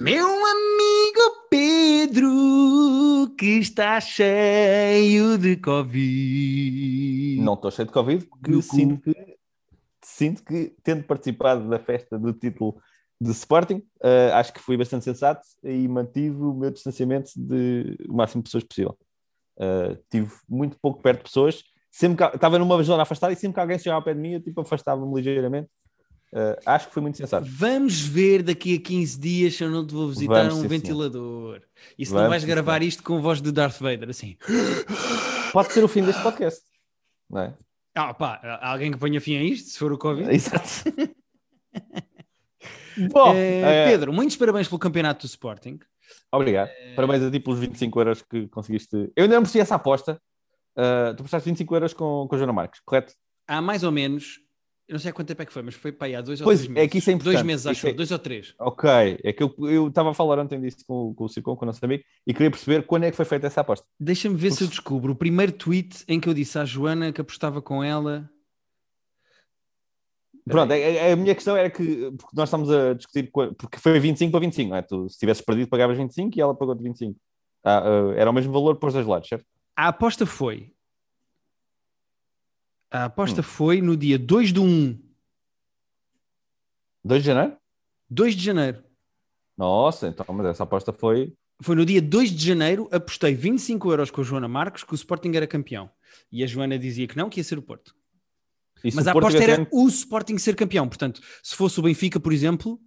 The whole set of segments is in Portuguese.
Meu amigo Pedro, que está cheio de Covid. Não estou cheio de Covid, porque sinto que, sinto que, tendo participado da festa do título de Sporting, eh, acho que fui bastante sensato e mantive o meu distanciamento de o máximo de pessoas possível. Eh, tive muito pouco perto de pessoas, sempre que, estava numa zona afastada e sempre que alguém chegava ao pé de mim, eu tipo, afastava-me ligeiramente. Eh, acho que foi muito sensato. Vamos ver daqui a 15 dias se eu não te vou visitar Vamos, um sim, ventilador. E se não Vamos, vais sim, gravar isto com a voz de Darth Vader, assim. Pode ser o fim deste podcast. Não é? Ah, pá, alguém que ponha fim a isto, se for o Covid. Exato. Bom, eh, Pedro, muitos parabéns pelo campeonato do Sporting. Obrigado. Parabéns a ti pelos 25 euros que conseguiste. Eu ainda não percebi essa aposta. Uh, tu prestaste 25 euros com, com a Joana Marques, correto? Há mais ou menos, eu não sei há quanto tempo é que foi, mas foi para aí há dois ou Pois, três é meses. que isso é Dois importante. meses, acho é- dois ou três. Ok. É que eu estava a falar ontem disso com, com o Circon, com o nosso amigo, e queria perceber quando é que foi feita essa aposta. Deixa-me ver se eu descubro o primeiro tweet em que eu disse à Joana que apostava com ela. Pronto, é- é- a, minha questão era que, porque nós estamos a discutir, porque foi 25 para 25, não é? Tu, se tivesses perdido, pagavas 25 e ela pagou de 25. Ah, ah, era o mesmo valor para os dois lados, certo? A aposta foi. A aposta Hum. foi no dia 2 de 1, 2 de janeiro? 2 de janeiro. Nossa, então, mas essa aposta foi. Foi no dia 2 de janeiro, apostei 25 euros com a Joana Marques que o Sporting era campeão. E a Joana dizia que não, que ia ser o Porto. e Mas a aposta era ganho- o Sporting ser campeão. Portanto, se fosse o Benfica, por exemplo,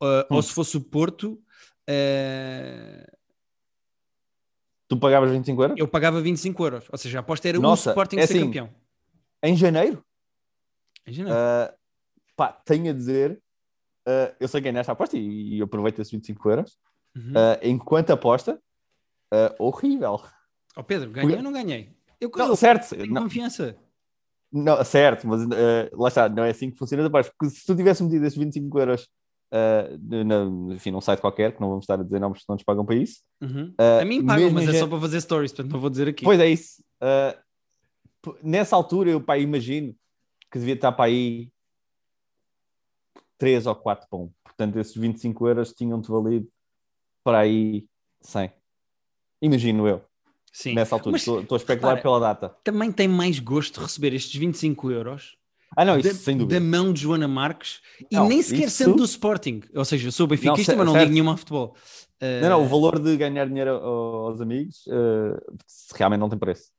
uh, Hum. ou se fosse o Porto, uh, Tu pagavas 25 euros? eu pagava 25 euros. Ou seja, a aposta era Nossa, o Sporting é ser assim, campeão. Em janeiro? Em janeiro. Uh, pá, tenho a dizer, uh, eu sei quem é nesta aposta e, e aproveito esses 25 euros. Uhum. Uh, enquanto aposta, horrível. Ó Pedro, ganhei ou não ganhei? Eu, Não, eu certo, tenho não, confiança. não, certo, mas lá está, não é assim que funciona apostas. Porque se tu tivesse metido esses 25 euros uh, no- enfim, num site qualquer, que não vamos estar a dizer nomes que não nos pagam para isso. Uhum. uh, a mim pagam, mas é só para fazer stories, portanto não vou dizer aqui. Pois é isso. Uh, nessa altura, eu pá, imagino que devia estar para aí 3 ou 4 para 1. Portanto, esses 25 euros tinham-te valido para aí 100. Imagino eu, Sim. nessa altura. Estou estou a especular repara, pela data. Também tem mais gosto de receber estes 25 euros Ah, não, isso da, sem dúvida. da mão de Joana Marques e Não, nem sequer isso- sendo do Sporting. Ou seja, eu sou benfiquista, mas não ligo nenhuma a futebol. Uh, Não, não, o valor de ganhar dinheiro aos amigos uh, realmente não tem preço.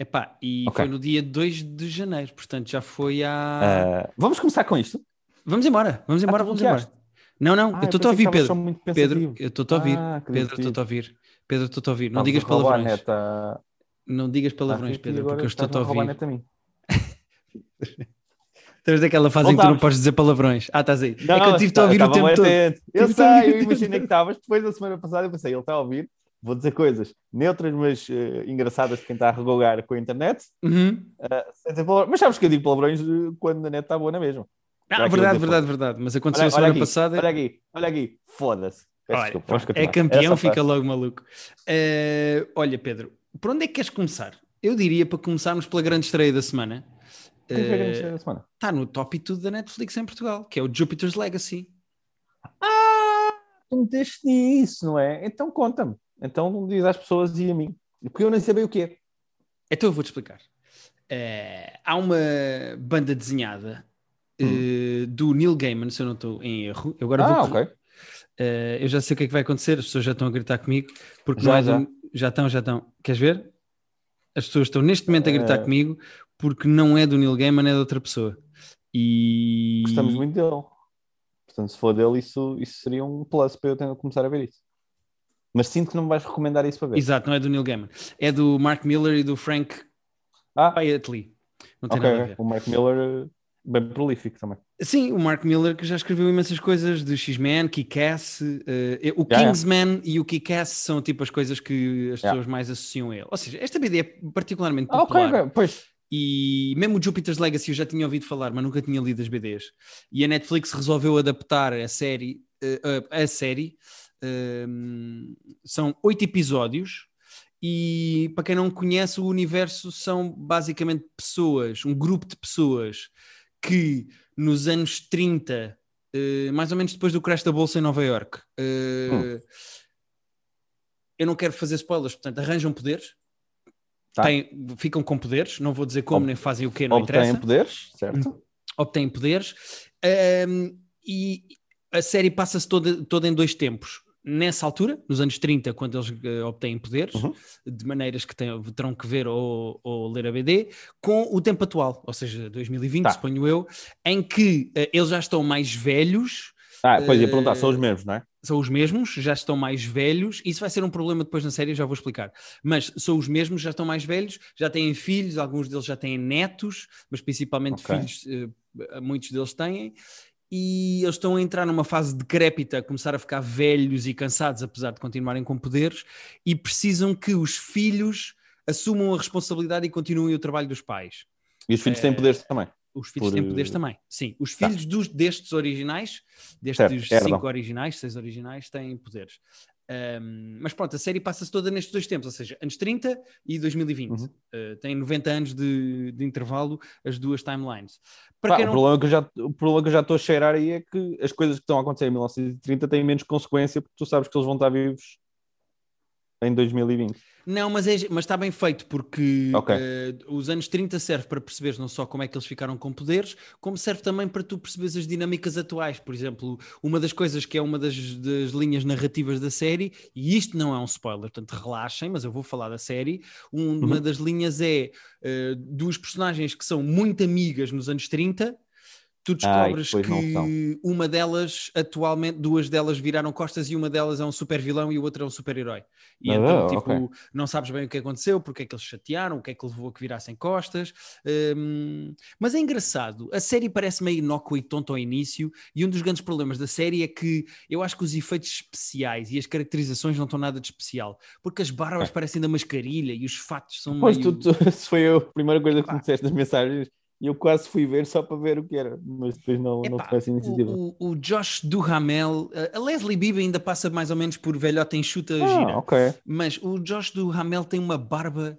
Epá, e Ok. foi no dia 2 de janeiro, portanto já foi há. Uh, vamos começar com isto. Vamos embora, vamos embora, tu vamos embora. Não, não, Ah, eu estou-te a ouvir, Pedro. Pedro, eu estou-te a ouvir. Ah, Pedro, estou-te a ouvir. Pedro, estou-te a ouvir. Não digas palavrões. neta- Não digas à palavrões, Pedro, porque eu estou-te a ouvir. a mim. Estás daquela fase em que tu não podes dizer palavrões. Ah, estás aí. é que eu tive-te a tá- ouvir o tempo todo. Eu sei, eu imaginei que estavas. Depois da semana passada, eu pensei, ele está a ouvir. Vou dizer coisas neutras, mas eh, engraçadas de quem está a regogar com a internet. Uhum. palavrões. mas sabes que eu digo palavrões eh, quando a net está boa na mesma. Ah, verdade, verdade, verdade. Mas aconteceu Olha, a semana olha aqui, passada. olha aqui, olha aqui. Foda-se. Olha, é campeão, fica logo maluco. Eh, olha, Pedro, por onde é que queres começar? Eu diria para começarmos pela grande estreia da semana. Que é semana? Está no top e tudo da Netflix em Portugal, que é o Jupiter's Legacy. Ah, tu meteste nisso, não é? Então conta-me. Então diz às pessoas e a mim. Porque eu nem sabia o que é. Então eu vou-te explicar. Eh, há uma banda desenhada eh, do Neil Gaiman, se eu não estou em erro. Eu agora Hum. ah, vou. ok. Eh, eu já sei o que é que vai acontecer, as pessoas já estão a gritar comigo, porque Já, é já. do- já estão, já estão. Queres ver? As pessoas estão neste momento a gritar Eh. comigo porque não é do Neil Gaiman, é de outra pessoa. E Gostamos muito dele. Portanto, se for dele, isso, isso seria um plus para eu começar a ver isso. Mas sinto que não me vais recomendar isso para ver. Exato, não é do Neil Gaiman. É do Mark Miller e do Frank Ah, Piatley. Não tem ok. nada a ver. O Mark Miller, eh, bem prolífico também. Sim, o Mark Miller que já escreveu imensas coisas de X-Men, Kick-Ass, eh, o já. Kingsman e o Kick-Ass são tipo as coisas que as Já. pessoas mais associam a ele. Ou seja, esta BD é particularmente Ah, popular. ok. Pois. E mesmo o Jupiter's Legacy eu já tinha ouvido falar, mas nunca tinha lido as BDs. E a Netflix resolveu adaptar a série. eh, a- a série são oito episódios. E para quem não conhece, o universo são basicamente pessoas, um grupo de pessoas que nos anos 30 uh, mais ou menos depois do crash da bolsa em Nova York. Uh, hum. Eu não quero fazer spoilers, portanto, arranjam poderes. Tá. Têm, ficam com poderes, não vou dizer como, Ob nem fazem o que, não obtêm interessa. poderes, certo? Obtêm poderes. Um, e a série passa-se toda, toda em dois tempos nessa altura, nos anos 30, quando eles uh, obtêm poderes, uhum. de maneiras que terão que ver ou, ou, ler a BD, com o tempo atual, ou seja, 2020, tá. suponho eu, em que uh, eles já estão mais velhos. Ah, pois ia perguntar, são os eh, mesmos, não é? São os mesmos, já estão mais velhos. Isso vai ser um problema depois na série, já vou explicar. Mas são os mesmos, já estão mais velhos, já têm filhos, alguns deles já têm netos, mas principalmente okay. filhos, muitos deles têm e eles estão a entrar numa fase decrépita, a começar a ficar velhos e cansados, apesar de continuarem com poderes, e precisam que os filhos assumam a responsabilidade e continuem o trabalho dos pais. E os filhos é... têm poderes também. Os filhos Por... têm poderes também, sim. Os tá. filhos dos, destes originais, destes certo, cinco originais, seis originais, têm poderes. Um, mas pronto, a série passa-se toda nestes dois tempos, ou seja, anos 30 e 2020. Uhum. Uh, tem 90 anos de, de, intervalo as duas timelines. Pá, não... o, problema que eu já, o problema que eu já estou a cheirar aí é que as coisas que estão a acontecer em 1930 têm menos consequência porque tu sabes que eles vão estar vivos em 2020. Não, mas, é, mas está bem feito, porque okay. uh, os anos 30 serve para perceberes não só como é que eles ficaram com poderes, como serve também para tu perceberes as dinâmicas atuais. Por exemplo, uma das coisas que é uma das, das linhas narrativas da série, e isto não é um spoiler, portanto relaxem, mas eu vou falar da série. Um, uhum. Uma das linhas é uh, duas personagens que são muito amigas nos anos 30 tu descobres Ai, que uma delas, atualmente, duas delas viraram costas e uma delas é um super vilão e o outro é um super herói. E ah, então, tipo, okay. não sabes bem o que aconteceu, porque é que eles chatearam, o que é que levou a que virassem costas. Um, mas é engraçado, a série parece meio inócua e tonta ao início, e um dos grandes problemas da série é que eu acho que os efeitos especiais e as caracterizações não estão nada de especial, porque as barbas é. parecem da mascarilha e os fatos são pois meio... tu, tu, foi a primeira coisa que me disseste nas mensagens e eu quase fui ver só para ver o que era, mas depois não, Epá, não tive essa iniciativa. O, o, Josh Duhamel, a Leslie Bibb ainda passa mais ou menos por velhota enxuta ah, gira, okay. mas o Josh Duhamel tem uma barba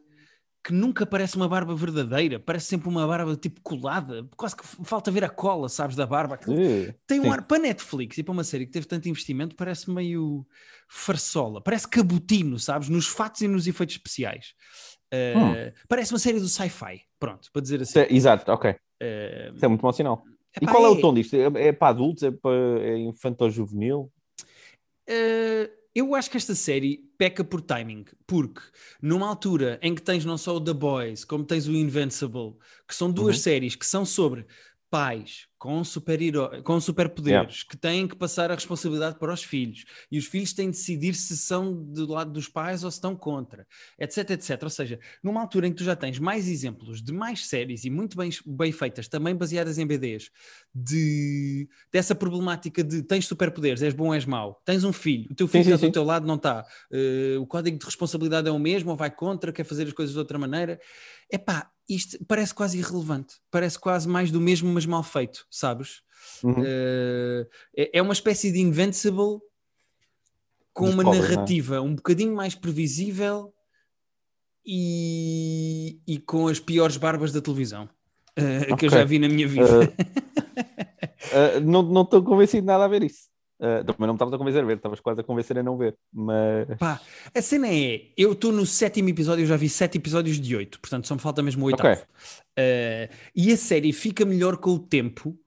que nunca parece uma barba verdadeira, parece sempre uma barba tipo colada, quase que falta ver a cola, sabes, da barba. Uh, tem um sim. ar para Netflix e para uma série que teve tanto investimento, parece meio farsola, parece cabotino, sabes, nos fatos e nos efeitos especiais. Uh, hum. Parece uma série do sci-fi, pronto, para dizer assim. Exato, ok. Uh, Isso é muito mau sinal. Epá, e qual é, é, o tom disto? É, é para adultos? É para é infanto-juvenil? Uh, eu acho que esta série peca por timing, porque numa altura em que tens não só o The Boys, como tens o Invincible, que são duas uhum. séries que são sobre pais com, super com superpoderes yeah. que têm que passar a responsabilidade para os filhos e os filhos têm de decidir se são do lado dos pais ou se estão contra, etc, etc. Ou seja, numa altura em que tu já tens mais exemplos de mais séries e muito bem, bem feitas, também baseadas em BDs, de, dessa problemática de tens superpoderes, és bom és mau, tens um filho, o teu filho está do teu lado, não está, uh, o código de responsabilidade é o mesmo ou vai contra, quer fazer as coisas de outra maneira. Epá, isto parece quase irrelevante, parece quase mais do mesmo, mas mal feito, sabes? Uhum. Uh, é, é, uma espécie de Invincible com uma é? narrativa é? um bocadinho mais previsível e, e com as piores barbas da televisão uh, okay. que eu já vi na minha vida. Uh, não estou convencido de nada a ver isso. Uh, também não me estavas a convencer a ver, estavas quase a convencer a não ver. Mas. Pá, a cena é: eu estou no sétimo episódio, eu já vi sete episódios de oito, portanto só me falta mesmo o oitavo. Okay. Uh, e a série fica melhor com o tempo,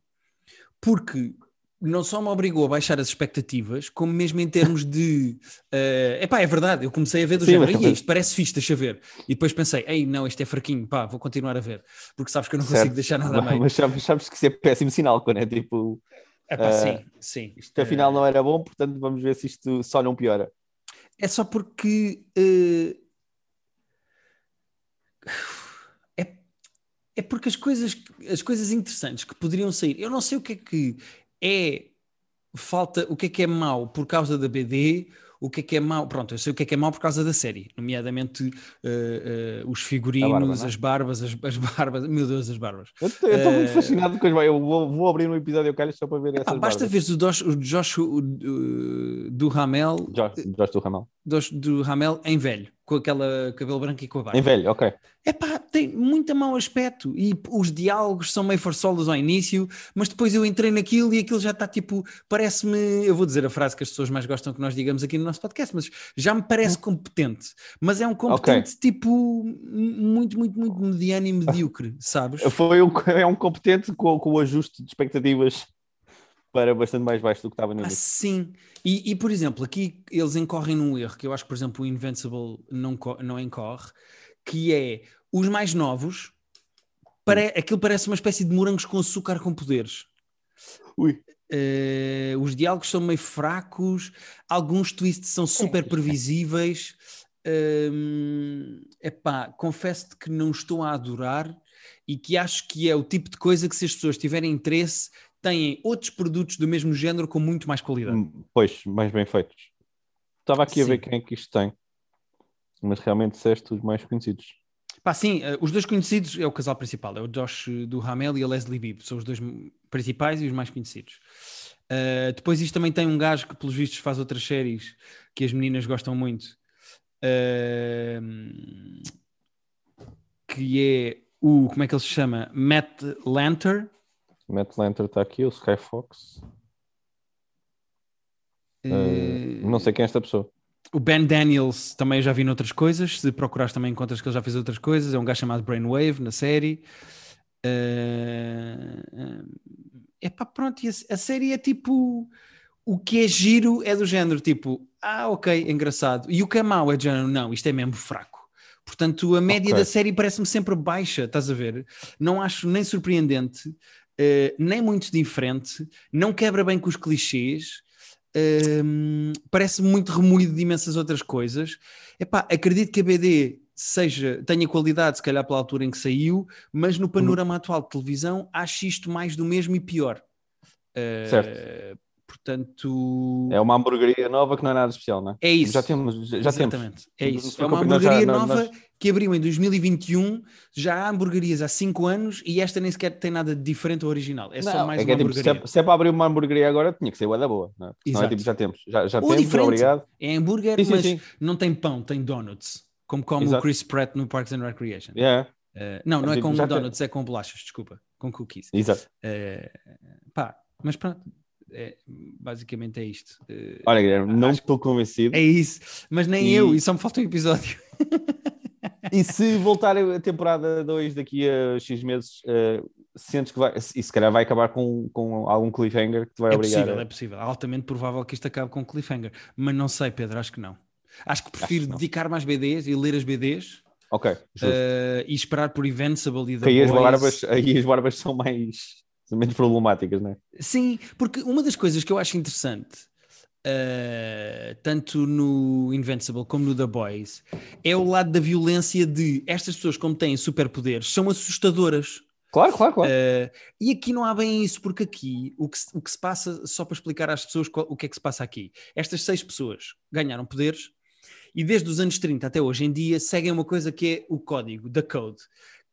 porque não só me obrigou a baixar as expectativas, como mesmo em termos de. Uh, epá, é verdade, eu comecei a ver do Sim, género, mas... isto parece fixe, deixa ver. E depois pensei, ei, não, isto é fraquinho, pá, vou continuar a ver, porque sabes que eu não certo. consigo deixar nada mais. Mas sabes, sabes que isso é péssimo sinal quando é tipo Epá, uh, sim, sim. Isto afinal não era bom, portanto vamos ver se isto só não piora. É só porque uh, é porque as coisas, as coisas interessantes que poderiam sair, eu não sei o que é que é falta, o que é que é mau por causa da BD o que é que é mau. Pronto, eu sei o que é que é mau por causa da série, nomeadamente uh, uh, os figurinos, barba, é? as barbas, as, as, barbas. Meu Deus, as barbas. Eu estou uh, muito eh, fascinado com as Eu vou, vou abrir um episódio calho só para ver essas Basta ver o, Josh, o Josh o, do Ramel. Josh, Josh do Ramel. Josh do Ramel em velho. Com aquela cabelo branco e com a barba. Em velho, ok. É pá, tem muito mau aspecto e os diálogos são meio forçolos ao início, mas depois eu entrei naquilo e aquilo já está tipo, parece-me, eu vou dizer a frase que as pessoas mais gostam que nós digamos aqui no nosso podcast, mas já me parece competente, mas é um competente okay. tipo muito, muito, muito mediano e medíocre, sabes? Foi um, é um competente com, com o ajuste de expectativas para bastante mais baixo do que estava no início. Ah, sim, e, e, por exemplo, aqui eles incorrem num erro que eu acho que, por exemplo, o Invincible não, não incorre, que é os mais novos, pare... aquilo parece uma espécie de morangos com açúcar com poderes. Ui. Uh, os diálogos são meio fracos, alguns twists são super previsíveis. Uh, epá, confesso-te que não estou a adorar e que acho que é o tipo de coisa que se as pessoas tiverem interesse têm outros produtos do mesmo género com muito mais qualidade. Hum, pois, mais bem feitos. Estava aqui sim. a ver quem é que isto tem, mas realmente disseste os mais conhecidos. Pá, sim, uh, os dois conhecidos é o casal principal, é o Josh do Hamel e a Leslie Bibb, são os dois principais e os mais conhecidos. Uh, depois isto também tem um gajo que, pelos vistos, faz outras séries que as meninas gostam muito, uh, que é o, como é que ele se chama? Matt Lanter, Matt Lanter está aqui, o Sky Fox. Uh, não sei quem é esta pessoa. O Ben Daniels também já vi noutras coisas. Se procurares também encontras que ele já fez outras coisas. É um gajo chamado Brainwave na série. Uh, epá, pronto, a, a série é tipo o que é giro é do género tipo, ah, ok, engraçado. E o que é mau é do género, não, isto é mesmo fraco. Portanto, a média okay. da série parece-me sempre baixa, estás a ver? Não acho nem surpreendente, uh, nem muito diferente, não quebra bem com os clichês, uh, parece muito remoído de imensas outras coisas. Epá, acredito que a BD seja, tenha qualidade, se calhar pela altura em que saiu, mas no panorama uhum. atual de televisão acho isto mais do mesmo e pior. Uh, certo. Portanto. É uma hamburgueria nova que não é nada especial, não é? É isso. Já temos. Já Exatamente. Temos. É isso. É uma hamburgueria nova nós... que abriu em 2021. Já há hamburguerias há 5 anos e esta nem sequer tem nada de diferente ao original. É não, só mais é uma é, tipo, se, é, se, é, para abrir uma hamburgueria agora, tinha que ser boa da boa. Não é? Não é tipo, já temos. Já, já temos, diferente. obrigado. É hambúrguer, sim, sim, mas sim. não tem pão, tem donuts. Como come Exato. o Chris Pratt no Parks and Recreation. Yeah. Uh, não, não é, é com donuts, tem... é com bolachas, desculpa. Com cookies. Exato. Uh, pá, mas pronto é, basicamente é isto. Uh, Olha, Guilherme, não estou convencido. É isso, mas nem e... eu, e só me falta um episódio. e se voltar a temporada 2 daqui a X meses, uh, sentes que vai, e se calhar vai acabar com, com algum cliffhanger que te vai é obrigar? Possível, a... É possível, altamente provável que isto acabe com cliffhanger, mas não sei, Pedro, acho que não. Acho que prefiro acho dedicar mais BDs e ler as BDs. Ok. Uh, e esperar por Invincible e The aí. As barbas, aí as barbas são mais menos problemáticas, não é? Sim, porque uma das coisas que eu acho interessante, uh, tanto no Invincible como no The Boys, é o lado da violência de estas pessoas, como têm superpoderes, são assustadoras. Claro, claro, claro. Uh, e aqui não há bem isso, porque aqui o que, o que se passa, só para explicar às pessoas qual, o que é que se passa aqui, estas seis pessoas ganharam poderes e desde os anos 30 até hoje em dia seguem uma coisa que é o código, da code,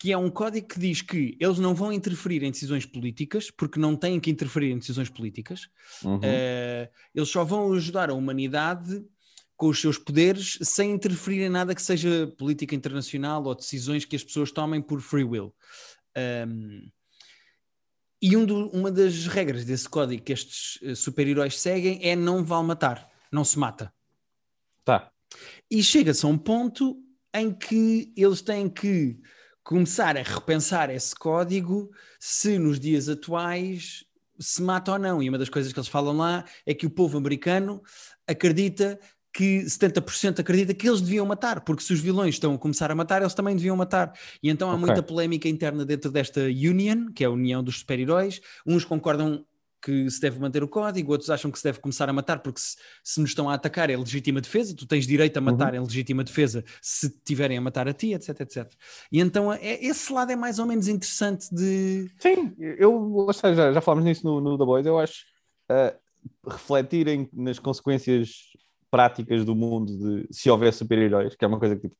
que é um código que diz que eles não vão interferir em decisões políticas, porque não têm que interferir em decisões políticas, uhum. uh, eles só vão ajudar a humanidade com os seus poderes sem interferir em nada que seja política internacional ou decisões que as pessoas tomem por free will. Um, e um do, uma das regras desse código que estes eh, super-heróis seguem é não vale matar, não se mata. Tá. E chega-se a um ponto em que eles têm que começar a repensar esse código se nos dias atuais se mata ou não. E uma das coisas que eles falam lá é que o povo americano acredita que 70% acredita que eles deviam matar, porque se os vilões estão a começar a matar, eles também deviam matar. E então há okay. muita polémica interna dentro desta Union, que é a União dos Super-Heróis. Uns concordam que se deve manter o código, outros acham que se deve começar a matar porque se, se nos estão a atacar é legítima defesa, tu tens direito a matar uhum. em legítima defesa se tiverem a matar a ti, etc, etc. E então é, esse lado é mais ou menos interessante de... Sim, eu já, já falámos nisso no, no The Boys, eu acho uh, refletirem nas consequências práticas do mundo de se houver super-heróis, que é uma coisa que tipo,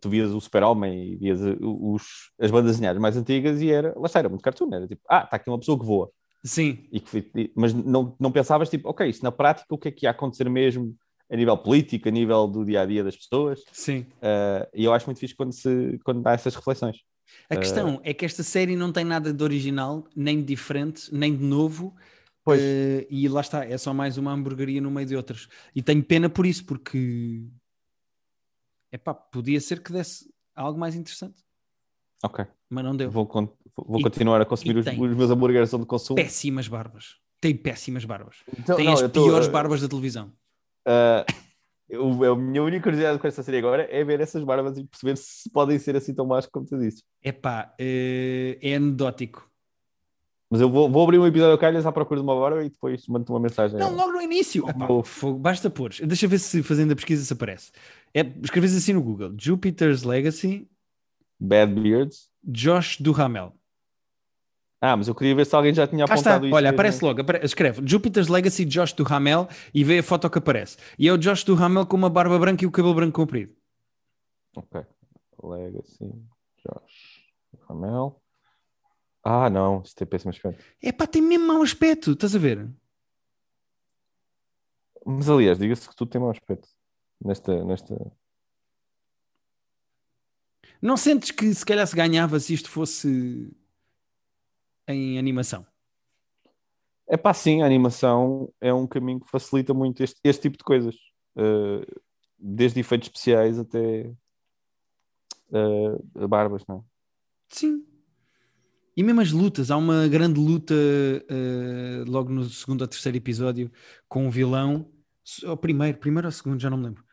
tu vias o Super-Homem e vias os, as bandas desenhadas mais antigas e era, lá está, era muito cartoon, era tipo, ah, está aqui uma pessoa que voa Sim. E que, mas não, não pensavas, tipo, ok, isso na prática o que é que ia acontecer mesmo? a nível político, a nível do dia a dia das pessoas. Sim. Uh, e eu acho muito fixe quando, se, quando dá essas reflexões. A questão uh, é que esta série não tem nada de original, nem de diferente, nem de novo. Pois. Uh, e lá está, é só mais uma hamburgueria no meio de outras. E tenho pena por isso, porque epá, podia ser que desse algo mais interessante. Ok. Mas não deu. Vou, vou continuar a consumir os, os, meus hambúrgueres onde consumo. Péssimas barbas. Tem péssimas barbas. Então, tem não, as piores tô, barbas da televisão. Uh, eu, a minha única curiosidade com esta série agora é ver essas barbas e perceber se podem ser assim tão más como tu disse. Epá, uh, é anedótico. Mas eu vou, vou abrir um episódio ao calhas à procura de uma barba e depois mando-te uma mensagem. Não, logo no início. Epá, basta pôr. Deixa ver se fazendo a pesquisa se aparece. É, escreves assim no Google: Jupiter's Legacy. Bad Beards. Josh Duhamel. Ah, mas eu queria ver se alguém já tinha apontado isso. Olha, aparece logo, escreve Jupiter's Legacy Josh Duhamel e vê a foto que aparece. E é o Josh Duhamel com uma barba branca e o cabelo branco comprido. Ok. Legacy Josh Duhamel. Ah, não, isto tem péssimo aspecto. É pá, tem mesmo mau aspecto, estás a ver? Mas aliás, diga-se que tu tem mau aspecto nesta, nesta. Não sentes que se calhar se ganhava se isto fosse em animação? É pá, sim, a animação é um caminho que facilita muito este, este tipo de coisas. Uh, desde efeitos especiais até uh, barbas, não é? Sim. E mesmo as lutas, há uma grande luta uh, logo no segundo ou terceiro episódio com o vilão, ou primeiro, primeiro ou segundo, já não me lembro.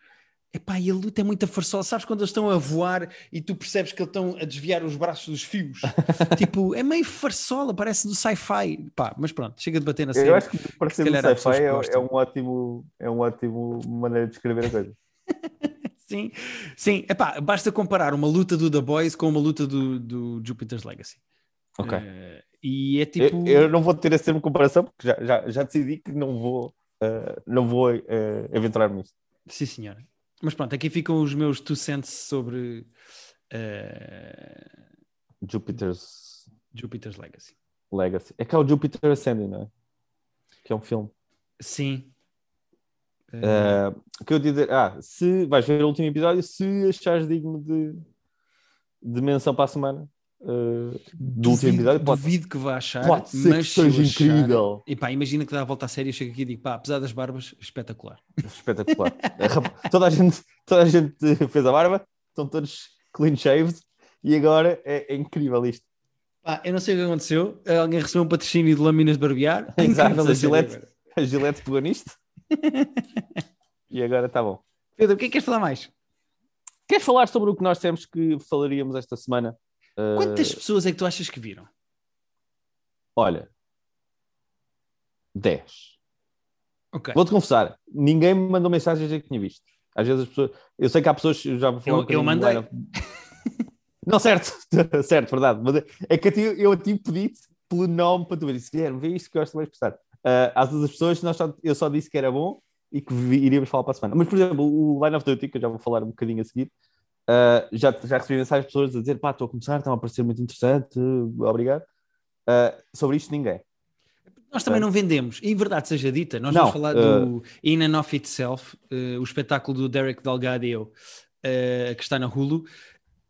Epá, e a luta é muito farsola. Sabes quando eles estão a voar e tu percebes que eles estão a desviar os braços dos fios? tipo, é meio farsola, parece do sci-fi. Pá, mas pronto, chega de bater na série. Eu acho que parecer do sci-fi é, é, um ótimo, é um ótimo maneira de descrever a coisa. sim, sim. Epá, basta comparar uma luta do The Boys com uma luta do, do Jupiter's Legacy. Ok. Uh, e é tipo. Eu, eu, não vou ter essa termo de comparação porque já, já, já decidi que não vou, uh, não vou uh, aventurar-me nisso. Sim, senhora. Mas pronto, aqui ficam os meus two cents sobre uh... Jupiter's... Jupiter's Legacy. Legacy. É que é o Jupiter Ascending, não é? Que é um filme. Sim. Uh... que eu dizer, ah, se vais ver o último episódio, se achares digno de, de menção para a semana, Uh, do duvido, duvido que vá achar, pode ser mas que seja incrível. E pá, imagina que dá a volta à série e chega aqui e digo, pá, apesar das barbas, espetacular. Espetacular. É, toda, a gente, toda a gente fez a barba, estão todos clean shaved e agora é, é incrível isto. Pá, eu não sei o que aconteceu. Alguém recebeu um patrocínio de lâminas de barbear. Exato, a Gillette, a Gillette pegou nisto. e agora está bom. Pedro, o que é que queres falar mais? Queres falar sobre o que nós temos que falaríamos esta semana? Quantas uh... pessoas é que tu achas que viram? Olha, 10. Okay. Vou-te confessar, ninguém me mandou mensagem a dizer que tinha visto. Às vezes as pessoas. Eu sei que há pessoas. Já vou falar eu, eu mandei. Não, certo, certo, verdade. Mas é que eu a ti pedi pelo nome para tu ver. Disse, Guilherme, vê isto que eu gosto mais de prestar. Uh, às vezes as pessoas, nós só, eu só disse que era bom e que iríamos falar para a semana. Mas, por exemplo, o Line of Duty, que eu já vou falar um bocadinho a seguir, Uh, já, já recebi mensagens de pessoas a dizer: pá, estou a começar, estão a parecer muito interessante, obrigado. Uh, sobre isto, ninguém. Nós também uh, não vendemos, e em verdade seja dita, nós não, vamos falar do In and of Itself, o espetáculo do Derek Delgado que está na Hulu.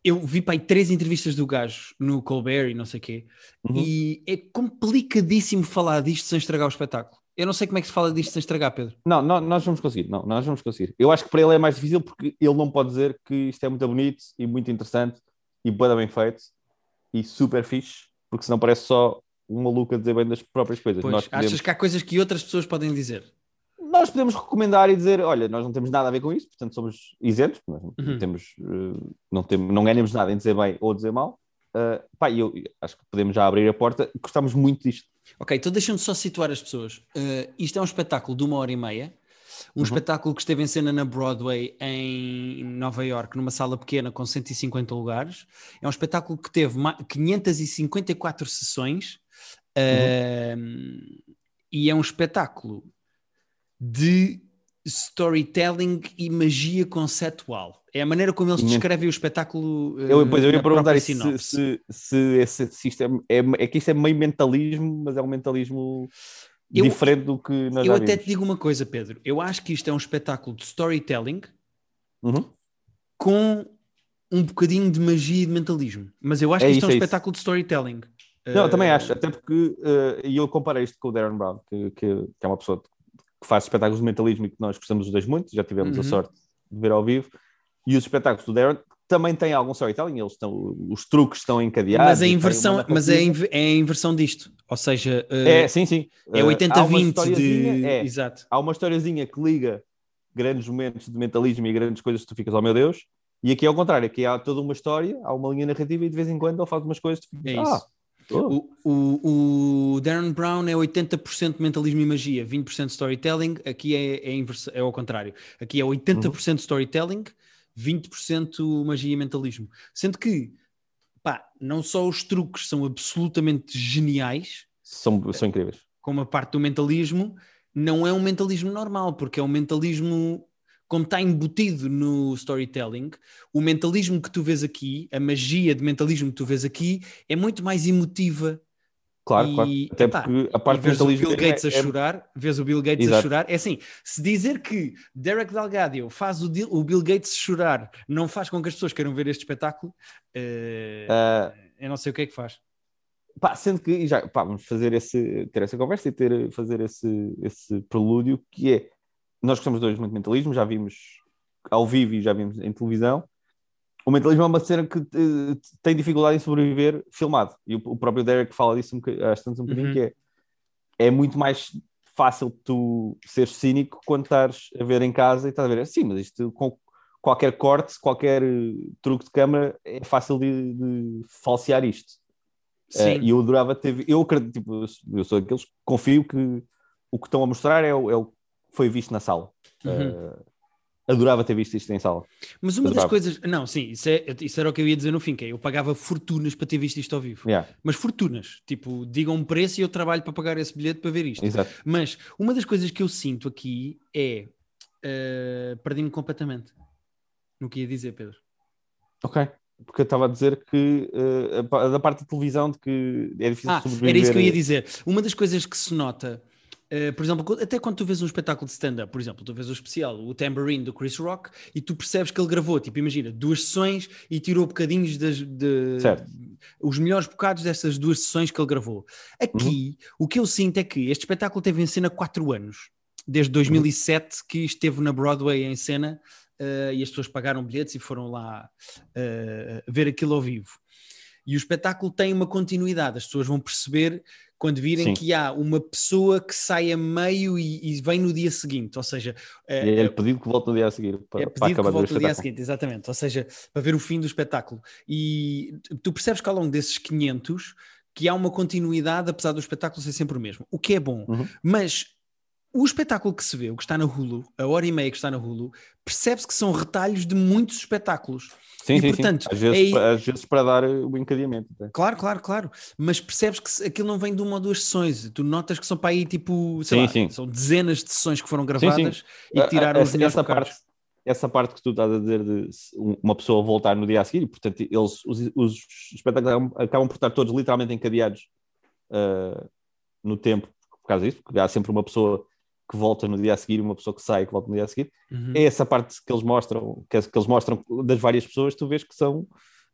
Eu vi para aí três entrevistas do gajo no Colbert e não sei o quê, uhum. e é complicadíssimo falar disto sem estragar o espetáculo. Eu não sei como é que se fala disto sem estragar, Pedro. Não, não, nós vamos conseguir. Não, nós vamos conseguir. Eu acho que para ele é mais difícil porque ele não pode dizer que isto é muito bonito e muito interessante e bem feito e super fixe, porque senão parece só um maluco a dizer bem das próprias coisas. Pois, podemos... Achas que há coisas que outras pessoas podem dizer? Nós podemos recomendar e dizer, olha, nós não temos nada a ver com isso, portanto somos isentos, uhum. temos, uh, não, temos, não ganhamos nada em dizer bem ou dizer mal. Uh, pá, eu acho que podemos já abrir a porta, gostamos muito disto. Ok, então deixa-me só situar as pessoas. Uh, isto é um espetáculo de uma hora e meia, um uhum. espetáculo que esteve em cena na Broadway em Nova York, numa sala pequena com 150 lugares. É um espetáculo que teve 554 sessões uhum. uh, e é um espetáculo de storytelling e magia conceptual. É a maneira como eles descrevem o espetáculo. Eu, pois, eu ia perguntar se, se, se, esse, se isto é, é, é, que isto é meio mentalismo, mas é um mentalismo Eu- diferente do que nós Eu até vimos. te digo uma coisa, Pedro. Eu acho que isto é um espetáculo de storytelling Uhum. com um bocadinho de magia e de mentalismo. Mas eu acho É que isto é um isso, é isso. espetáculo de storytelling. Não, eu também Eh, acho, até porque eh, e eu comparei isto com o Darren Brown, que, que, que é uma pessoa que faz espetáculos de mentalismo e que nós gostamos os dois muito, já tivemos Uhum. a sorte de ver ao vivo, e os espetáculos do Darren também têm algum storytelling, eles estão, os truques estão encadeados. Mas a inversão, mas é é a inversão disto. Ou seja, eh, É, sim, sim. é Eh, há uma 80-20 de. historiazinha, é, Exato. há uma historiazinha que liga grandes momentos de mentalismo e grandes coisas que tu ficas, oh meu Deus, e aqui é ao contrário, aqui há toda uma história, há uma linha narrativa e de vez em quando ele faz umas coisas que tu É ficas, isso. Oh. O, o, o Darren Brown é 80% mentalismo e magia, 20% storytelling. Aqui é, é, inversa- é ao contrário. Aqui é 80% Uhum. storytelling, 20% magia e mentalismo. Sendo que, pá, não só os truques são absolutamente geniais, são, são incríveis. como a parte do mentalismo, não é um mentalismo normal, porque é um mentalismo como está embutido no storytelling, o mentalismo que tu vês aqui, a magia de mentalismo que tu vês aqui, é muito mais emotiva. Claro, E, claro. Até epá, porque a parte do vês o mentalismo Bill é- Gates a é- chorar, vês o Bill Gates a Exato. chorar. É assim, se dizer que Derek Delgado faz o, o Bill Gates chorar não faz com que as pessoas queiram ver este espetáculo, eh, Ah, eu não sei o que é que faz. pá, sendo que já pá, vamos fazer esse, ter essa conversa e ter, fazer esse, esse prelúdio que é nós gostamos dois muito de mentalismo, já vimos ao vivo e já vimos em televisão. O mentalismo é uma cena que eh, tem dificuldade em sobreviver filmado. E o, o próprio Derek fala disso um, boca- às tantas um bocadinho, Uhum. que é, é muito mais fácil tu seres cínico quando estás a ver em casa e estás a ver assim, mas isto com qualquer corte, qualquer eh, truque de câmara é fácil de, de falsear isto. Sim, Eh, e eu adorava ter. Eu acredito, tipo, eu sou- daqueles que confio que o que estão a mostrar é o, é o foi visto na sala. Uhum. Eh, adorava ter visto isto em sala. Mas uma das Adorava. coisas. Não, sim, isso, é, isso era o que eu ia dizer no fim, que é eu pagava fortunas para ter visto isto ao vivo. Yeah, Mas fortunas. Tipo, digam um preço e eu trabalho para pagar esse bilhete para ver isto. exato. Mas uma das coisas que eu sinto aqui é. eh, Perdi-me completamente no que ia dizer, Pedro. Ok. Porque eu estava a dizer que pa- da parte da televisão de que é difícil Ah, sobreviver. era isso que eu ia dizer. Uma das coisas que se nota, eh, por exemplo, até quando tu vês um espetáculo de stand-up, por exemplo, tu vês o especial, o Tambourine do Chris Rock, e tu percebes que ele gravou, tipo, imagina, duas sessões e tirou bocadinhos das, de, os melhores bocados dessas duas sessões que ele gravou. Aqui, o que eu sinto é que este espetáculo teve em cena quatro anos, desde 2007 que esteve na Broadway em cena eh, e as pessoas pagaram bilhetes e foram lá eh, ver aquilo ao vivo. E o espetáculo tem uma continuidade, as pessoas vão perceber quando virem Sim. que há uma pessoa que sai a meio e, e vem no dia seguinte, ou seja, eh, E é pedido que volte no dia a seguir para, é para pedido que acabar o volte no dia seguinte, exatamente. Ou seja, para ver o fim do espetáculo. E tu percebes que ao longo desses 500 que há uma continuidade, apesar do espetáculo ser sempre o mesmo. O que é bom. Uhum. Mas o espetáculo que se vê, o que está na Hulu, a hora e meia que está na Hulu, percebe-se que são retalhos de muitos espetáculos. Sim, E, sim, portanto, sim. Às vezes, é às vezes para dar o encadeamento. Claro, claro, claro. Mas percebes que aquilo não vem de uma ou duas sessões. Tu notas que são para aí tipo, sei Sim, lá, sim. são dezenas de sessões que foram sim. gravadas e que tiraram os essa, melhores essa parte, essa parte que tu estás a dizer de um- uma pessoa voltar no dia a seguir, e, portanto, eles, os, os espetáculos acabam, por estar todos literalmente encadeados ah, no tempo por causa disso, porque há sempre uma pessoa que volta no dia a seguir uma pessoa que sai que volta no dia a seguir. Uhum. É essa parte que eles mostram, que, que eles mostram das várias pessoas, tu vês que são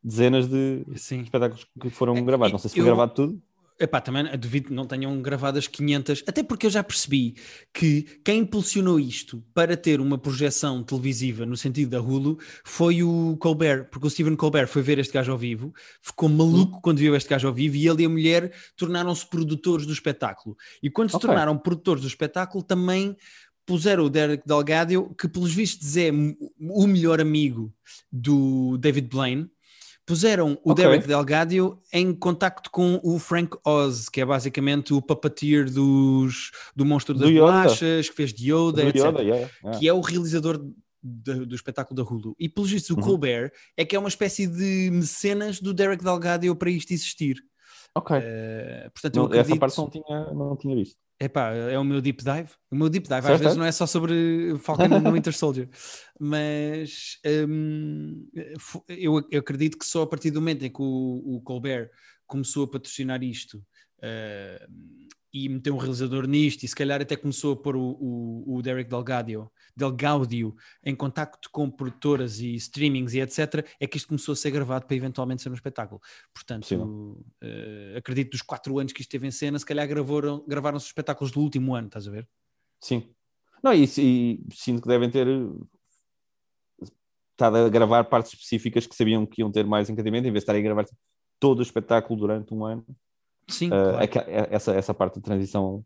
dezenas de Sim. espetáculos que foram É, gravados. Não sei se foi eu- gravado tudo. Epá, também duvido que não tenham gravado as 500, até porque eu já percebi que quem impulsionou isto para ter uma projeção televisiva no sentido da Hulu foi o Colbert, porque o Stephen Colbert foi ver este gajo ao vivo, ficou maluco quando viu este gajo ao vivo e ele e a mulher tornaram-se produtores do espetáculo. E quando se Ok. tornaram produtores do espetáculo também puseram o Derek Delgado, que pelos vistos é o melhor amigo do David Blaine, puseram o Ok. Derek Delgado em contacto com o Frank Oz, que é basicamente o puppeteer dos, do Monstro das Do. Bolachas, que fez de Yoda, Do etc. Yoda, yeah, yeah. Que é o realizador do, do espetáculo da Hulu. E pelos vistos, o Uhum. Colbert é que é uma espécie de mecenas do Derek Delgado para isto existir. Ok. Eh, portanto, Não, eu acredito... essa parte não tinha, não tinha visto. Epá, é o meu deep dive. O meu deep dive às Certo, vezes certo. não é só sobre Falcon the Winter Soldier, mas fo- eu, eu acredito que só a partir do momento em que o, o Colbert começou a patrocinar isto uh, e meteu um realizador nisto e se calhar até começou a pôr o, o, o Derek Delgadio, Delgaudio em contacto com produtoras e streamings e etc, é que isto começou a ser gravado para eventualmente ser um espetáculo. Portanto, uh, acredito dos quatro anos que isto esteve em cena, se calhar gravaram, gravaram-se os espetáculos do último ano, estás a ver? Sim. Não, e, e sinto que devem ter estado a gravar partes específicas que sabiam que iam ter mais encadimento, em vez de estarem a gravar todo o espetáculo durante um ano. Sim, uh, claro. essa, essa parte de transição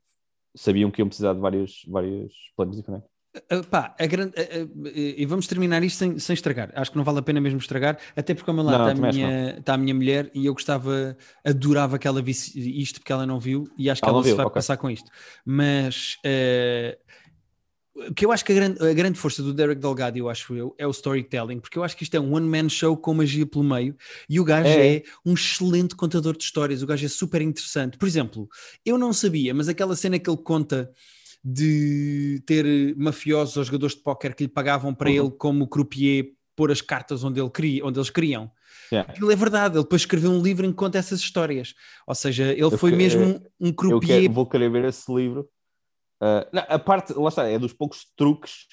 sabiam que iam precisar de vários, vários planos diferentes. Uh, pá, a grande, uh, uh, e vamos terminar isto sem, sem estragar. Acho que não vale a pena mesmo estragar, até porque ao meu lado está, a minha, a minha mulher e eu gostava, adorava que ela visse isto porque ela não viu e acho que ela, ela se vai okay. passar com isto. Mas o que eu acho que a grande, a grande força do Derek Delgado, eu acho eu, é o storytelling, porque eu acho que isto é um one-man show com magia pelo meio e o gajo é. é. um excelente contador de histórias, o gajo é super interessante. Por exemplo, eu não sabia, mas aquela cena que ele conta de ter mafiosos ou jogadores de póquer que lhe pagavam para uhum. ele como croupier pôr as cartas onde, ele queria, onde eles queriam. Yeah. Aquilo é verdade, ele depois escreveu um livro em que conta essas histórias. Ou seja, ele eu foi mesmo um, um croupier. Eu quero, vou querer ver esse livro Uh, não, a parte, lá está, é dos poucos truques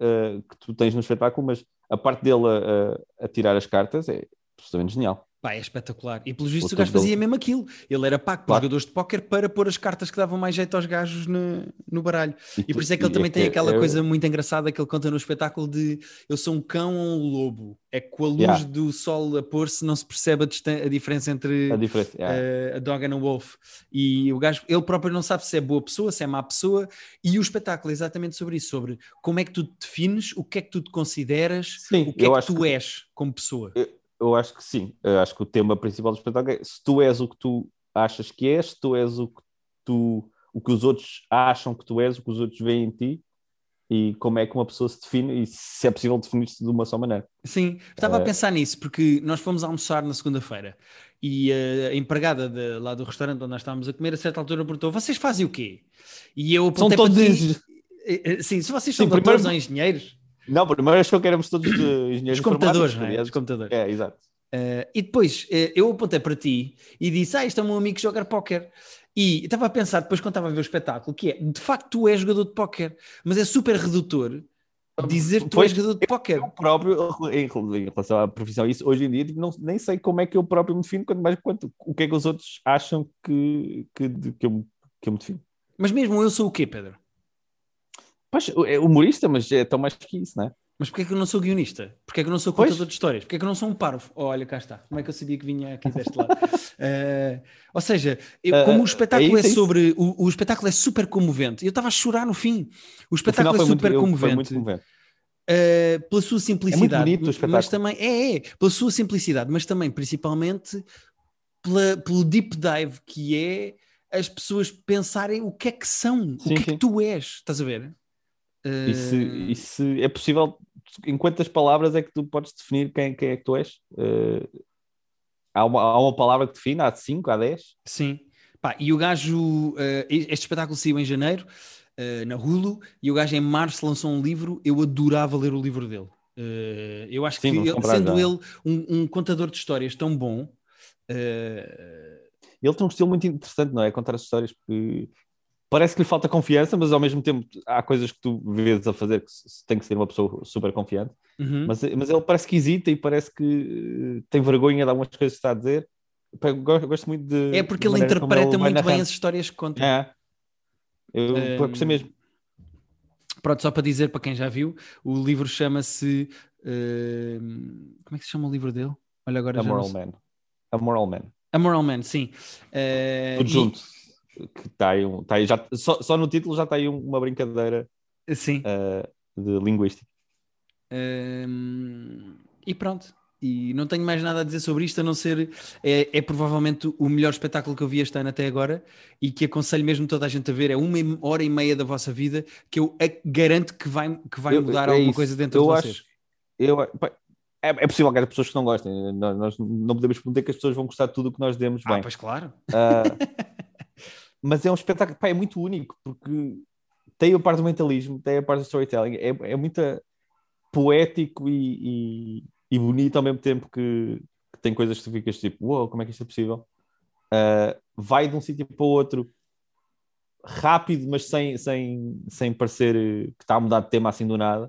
uh, que tu tens no espetáculo, mas a parte dele a, a, a tirar as cartas é absolutamente genial. Pá, é espetacular. E pelos vistos o, gajo fazia mesmo aquilo. Ele era pago claro. jogadores de póquer para pôr as cartas que davam mais jeito aos gajos no, no baralho. E, e por isso é que ele também é tem aquela é, coisa muito engraçada que ele conta no espetáculo de eu sou um cão ou um lobo. É que com a luz yeah. do sol a pôr-se não se percebe a, a diferença entre a, diferença, yeah. uh, a dog and a wolf. E o gajo, ele próprio não sabe se é boa pessoa, se é má pessoa. E o espetáculo é exatamente sobre isso, sobre como é que tu te defines, o que é que tu te consideras, Sim, o que é que tu que... és como pessoa. Eu eu acho que sim. Eu acho que o tema principal do espetáculo é se tu és o que tu achas que és, se tu és o que tu o que os outros acham que tu és, o que os outros veem em ti e como é que uma pessoa se define e se é possível definir-se de uma só maneira. Sim, estava a eh, pensar nisso porque nós fomos almoçar na segunda-feira e a empregada de, lá do restaurante onde nós estávamos a comer a certa altura perguntou, vocês fazem o quê? E eu apontei São todos... ti... Eh, eh, sim, se vocês são Sim, doutores primeiro... ou engenheiros não, primeiro achou que éramos todos de engenheiros Os computadores, não é? Os computadores. É, exato. Uh, e depois uh, eu apontei para ti e disse: Ah, isto é um amigo que joga póquer. E estava a pensar, depois quando estava a ver o espetáculo, que é de facto tu és jogador de póquer, mas é super redutor dizer que tu és jogador de póquer. Eu próprio, em relação à profissão, isso hoje em dia tipo, não, nem sei como é que eu próprio me defino, quanto mais quanto, o que é que os outros acham que, que, que, eu, que eu me defino. Mas mesmo eu sou o quê, Pedro? Pois, é humorista, mas é tão mais que isso, não é? Mas porquê é que eu não sou guionista? Porquê é que eu não sou contador pois? de histórias? Porquê é que eu não sou um parvo? Oh, olha, cá está. Como é que eu sabia que vinha aqui deste lado? uh, ou seja, eu, uh, como o espetáculo é, é sobre. O, o, espetáculo é super comovente. Eu estava a chorar no fim. O espetáculo é super muito, comovente. Muito comovente. Uh, pela sua simplicidade. É bonito o Mas também, é, é, pela sua simplicidade, mas também, principalmente, pela, pelo deep dive que é as pessoas pensarem o que é que são, sim, o que sim. é que tu és, estás a ver? Uh... E, se, e se é possível, em quantas palavras é que tu podes definir quem, quem é que tu és? Uh, há, uma, há uma palavra que define? Há cinco, há dez? Sim. Pá, e o gajo, uh, este espetáculo saiu em janeiro, uh, na Hulu, e o gajo em março lançou um livro. Eu adorava ler o livro dele. Uh, eu acho Sim, que, ele, sendo já. ele um, um, contador de histórias tão bom. Ele tem um estilo muito interessante, não é? Contar as histórias, porque parece que lhe falta confiança, mas ao mesmo tempo há coisas que tu vês a fazer que tem que ser uma pessoa super confiante. Uhum. Mas, mas ele parece que hesita e parece que eh, tem vergonha de algumas coisas que está a dizer. Gosto, gosto muito de. É porque ele interpreta ele muito bem as histórias que conta. É. Eu um, gostei mesmo. Pronto, só para dizer para quem já viu, o livro chama-se. Uh, como é que se chama o livro dele? Olha agora. A Moral Man. A Moral Man. A Moral Man, sim. Uh, Tudo e... junto que está aí, um, tá aí já, só, só no título já está aí uma brincadeira Sim. Uh, de linguística. Um, e pronto. E não tenho mais nada a dizer sobre isto, a não ser é, é, provavelmente o melhor espetáculo que eu vi este ano até agora e que aconselho mesmo toda a gente a ver. É uma hora e meia da vossa vida que eu garanto que vai, que vai eu, mudar é alguma isso. coisa dentro eu de vocês. Acho, eu, é, é possível que haja pessoas que não gostem. Nós, nós não podemos prometer que as pessoas vão gostar de tudo o que nós demos ah, bem. pois claro. Uh, mas é um espetáculo pá, é muito único porque tem a parte do mentalismo, tem a parte do storytelling, é, é muito poético e, e, e, bonito ao mesmo tempo que, que, tem coisas que tu ficas tipo, uau, wow, como é que isto é possível? Uh, vai de um sítio para o outro rápido, mas sem, sem, sem parecer que está a mudar de tema assim do nada.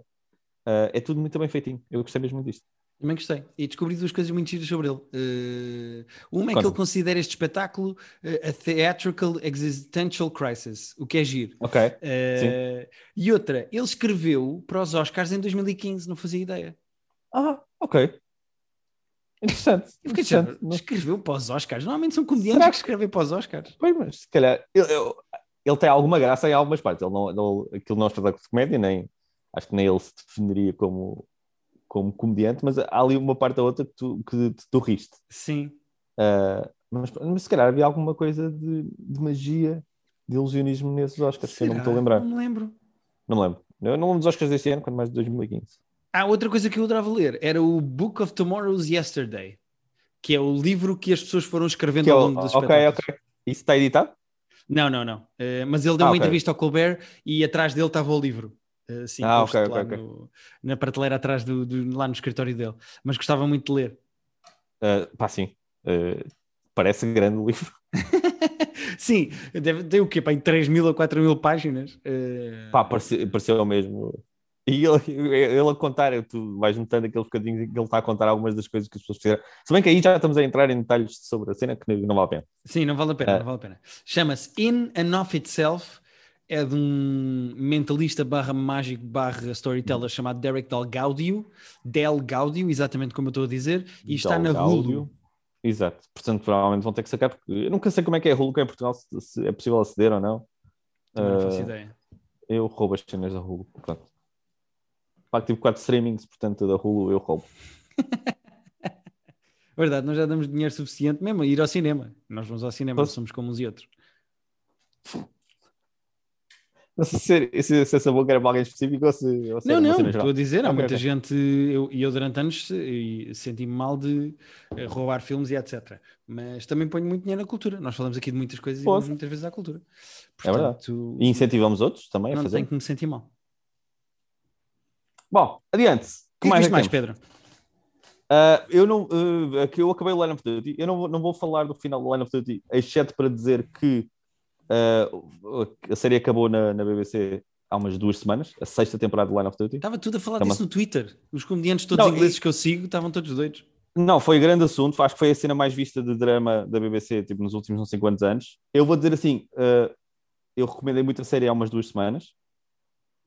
Uh, é tudo muito bem feitinho. Eu gostei mesmo disto. Também gostei. E descobri duas coisas muito giras sobre ele. Uh, uma é que ele considera este espetáculo uh, a theatrical existential crisis, o que é giro. Ok. Uh, e outra, ele escreveu para os Oscars em 2015, não fazia ideia. Ah, ok. Interessante. interessante. Escreveu para os Oscars. Normalmente são comediantes Será que escrevem para os Oscars. Pois, mas se calhar ele, ele, ele, tem alguma graça em algumas partes. Ele não, aquilo não é espetáculo de comédia, nem acho que nem ele se definiria como como comediante, mas há ali uma parte ou outra que tu, que, tu riste. Sim. Uh, mas, mas se calhar havia alguma coisa de, de magia, de ilusionismo nesses Oscars, Será? que eu não me estou a lembrar. Não me lembro. Não me lembro. Eu não lembro dos Oscars deste ano, quanto mais de 2015. Ah, outra coisa que eu adorava ler era o Book of Tomorrow's Yesterday, que é o livro que as pessoas foram escrevendo é ao longo dos Ok, ok. Isso está editado? Não, não, não. Uh, mas ele deu ah, uma okay. entrevista ao Colbert e atrás dele estava o livro. Assim, ah, okay, okay, okay. No, na prateleira atrás do, do, lá no escritório dele. Mas gostava muito de ler. Uh, pá, sim. Uh, parece grande o livro. sim, deve ter o quê? Pá, em 3 mil a 4 mil páginas. Uh... Pá, pareceu, pareceu mesmo. E ele, ele a contar, tu vais notando aquele bocadinho que ele está a contar algumas das coisas que as pessoas fizeram. Se bem que aí já estamos a entrar em detalhes sobre a cena que não vale a pena. Sim, não vale a pena, uh, não vale a pena. Chama-se In and of Itself é de um mentalista barra mágico barra storyteller chamado Derek Del Gaudio, Del Gaudio, exatamente como eu estou a dizer, e está na Hulu. Exato, portanto provavelmente vão ter que sacar, porque eu nunca sei como é que é a Hulu cá em Portugal, se é possível aceder ou não. Também não faço uh, ideia. Eu roubo as cenas da Hulu, pronto. Pago tipo 4 streamings, portanto da Hulu eu roubo. Verdade, nós já damos dinheiro suficiente mesmo a ir ao cinema. Nós vamos ao cinema, Posso? somos como os outros. Não sei se, se, se essa boca era para alguém específico ou se. Ou se não, não, estou a dizer, há okay, muita okay. gente, e eu, eu, durante anos senti-me mal de eh, roubar filmes e etc. Mas também ponho muito dinheiro na cultura. Nós falamos aqui de muitas coisas Pô. e muitas vezes à cultura. Portanto, é verdade. E incentivamos outros também a fazer. Não tenho que me sentir mal. Bom, adiante. Que, que mais, é mais Pedro? Uh, eu não, uh, eu acabei o Line of Duty. Eu não, não vou falar do final do Line of Duty, exceto para dizer que Uh, a série acabou na, na, BBC há umas duas semanas, a sexta temporada de Line of Duty. Estava tudo a falar disso no Twitter. Os comediantes todos não, ingleses e... que eu sigo estavam todos doidos. Não, foi grande assunto. Acho que foi a cena mais vista de drama da BBC tipo, nos últimos não sei quantos anos. Eu vou dizer assim: uh, eu recomendei muito a série há umas duas semanas.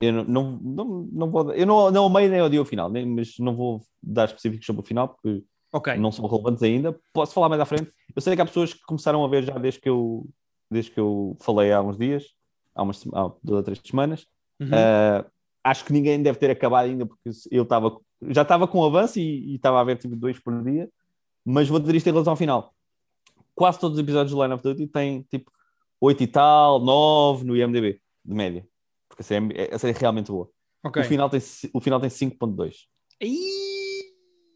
Eu não, não, não, não vou, eu não, não amei nem odiei o final, nem, mas não vou dar específicos sobre o final porque okay. não são relevantes ainda. Posso falar mais à frente. Eu sei que há pessoas que começaram a ver já desde que eu desde que eu falei há uns dias, há umas há duas ou três semanas. Uhum. Uh, acho que ninguém deve ter acabado ainda, porque eu estava já estava com avanço e, estava a ver tipo dois por dia, mas vou dizer isto em relação ao final. Quase todos os episódios do Line of Duty têm tipo 8 e tal, 9 no IMDB, de média. Porque a série, é, a série é realmente boa. Okay. O final tem, o final tem 5.2.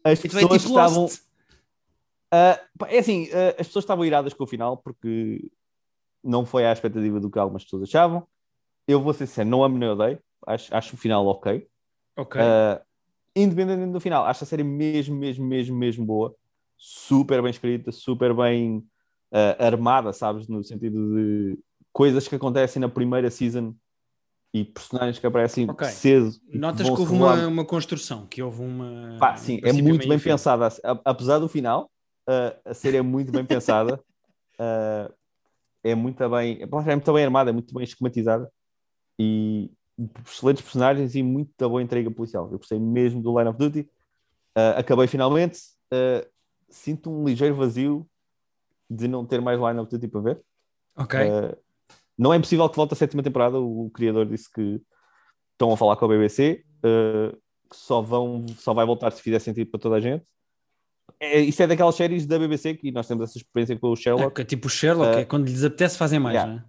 As pessoas tipo estavam. Uh, é assim, uh, as pessoas estavam iradas com o final porque não foi à expectativa do que algumas pessoas achavam. Eu vou ser sincero, não amo nem odeio, acho, acho o final ok. Ok. Uh, independente do final, acho a série mesmo, mesmo, mesmo, mesmo boa. Super bem escrita, super bem uh, armada, sabes? No sentido de coisas que acontecem na primeira season e personagens que aparecem okay. cedo. Notas que houve uma, uma, construção, que houve uma. Pá, sim, é muito bem pensada. Apesar do final, uh, a série é muito bem pensada. Uh, é muito bem, é muito bem armada, é muito bem esquematizada e excelentes personagens e muito boa entrega policial. Eu gostei mesmo do Line of Duty. Uh, acabei finalmente. Uh, sinto um ligeiro vazio de não ter mais Line of Duty para ver. Ok. Uh, não é impossível que volte a sétima temporada. O, o criador disse que estão a falar com a BBC, que só, vão, só vai voltar se fizer sentido para toda a gente é, isso é daquelas séries da BBC que nós temos essa experiência com o Sherlock. É, tipo o Sherlock, uh, é quando lhes apetece fazem mais, yeah. né?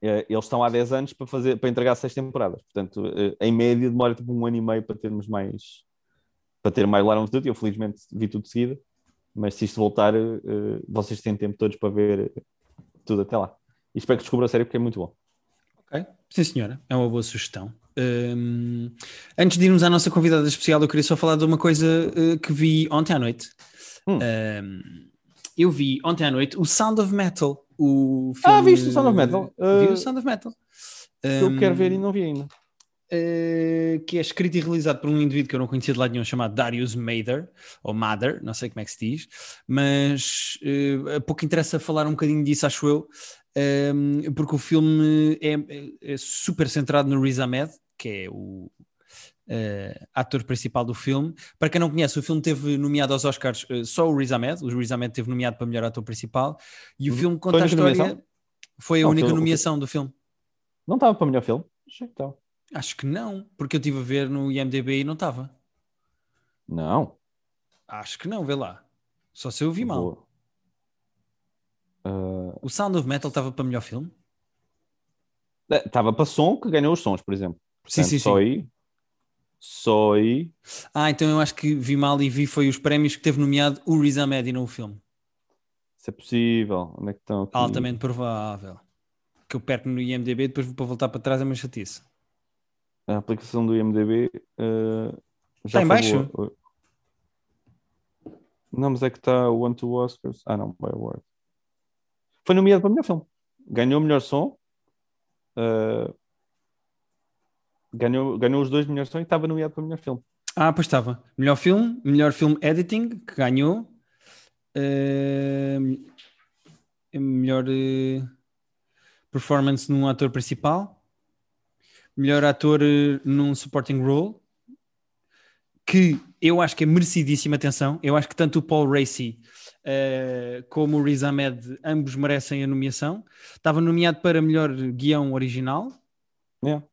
É, eles estão há 10 anos para, fazer, para entregar seis temporadas. Portanto, uh, em média demora tipo um ano e meio para termos mais para ter mais Line of Duty. Eu felizmente vi tudo de seguida, mas se isto voltar, uh, vocês têm tempo todos para ver tudo até lá. E espero que descubra a série porque é muito bom. Ok, sim senhora, é uma boa sugestão. Um, antes de irmos à nossa convidada especial, eu queria só falar de uma coisa que vi ontem à noite. Hum. Um, Eu vi ontem à noite o Sound of Metal. O filme... Ah, viste o Sound of Metal? Vi Uh, o Sound of Metal. eu Um, quero ver e não vi ainda. eh, que é escrito e realizado por um indivíduo que eu não conhecia de lado nenhum, chamado Darius Mather, ou Mather, não sei como é que se diz, mas eh, pouco interessa falar um bocadinho disso, acho eu, ehm, porque o filme é, é super centrado no Riz Ahmed, que é o eh, ator principal do filme. Para quem não conhece, o filme teve nomeado aos Oscars eh, só o Riz Ahmed, o Riz Ahmed teve nomeado para melhor ator principal, e o filme conta a história... nomeação? Foi a Não, única nomeação do filme. Não estava para melhor filme? Acho que não, porque eu estive a ver no IMDB e não estava. Não. Acho que não, vê lá. Só se eu vi mal. Uh, O Sound of Metal estava para melhor filme? Estava para som que ganhou os sons, por exemplo. Sim, Portanto, sim, Só sim. aí. Só aí. Ah, então eu acho que vi mal e vi foi os prémios que teve nomeado o Riz Ahmed e não o filme. Se é possível. Onde é que estão aqui? Altamente provável. Que eu perco no IMDB depois vou para voltar para trás é uma chatice. A aplicação do IMDB. uh, Está já em foi baixo? boa. Não, mas é que está o One to Oscars. Ah, não, by Award. Foi nomeado para melhor filme. Ganhou melhor som. uh, ganhou, ganhou os dois melhores som e estava nomeado para melhor filme. Ah, pois estava. Melhor filme, melhor filme editing, que ganhou. Eh, melhor eh, performance num ator principal. Melhor ator eh, num supporting role. Que eu acho que é merecidíssima atenção. Eu acho que tanto o Paul Racy eh, como o Riz Ahmed ambos merecem a nomeação. Estava nomeado para melhor guião original. Yeah.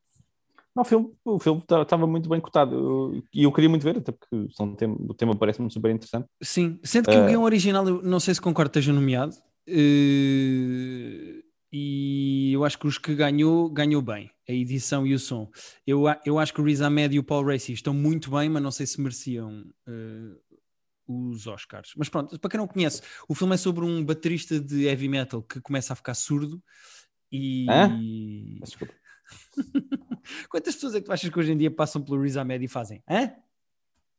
Não, o filme o filme estava muito bem cotado Eu- e eu, queria muito ver, até porque são tema, o tema parece-me super interessante. Sim, sendo que o Eh, guião original, eu não sei se concordo esteja nomeado, eh, e eu acho que os que ganhou, ganhou bem, a edição e o som. Eu, eu acho que o Riz Ahmed e o Paul Racy estão muito bem, mas não sei se mereciam eh, os Oscars. Mas pronto, para quem não conhece, o filme é sobre um baterista de heavy metal que começa a ficar surdo e... Desculpa. Quantas pessoas é que tu achas que hoje em dia passam pelo Riz Ahmed e fazem? Hã?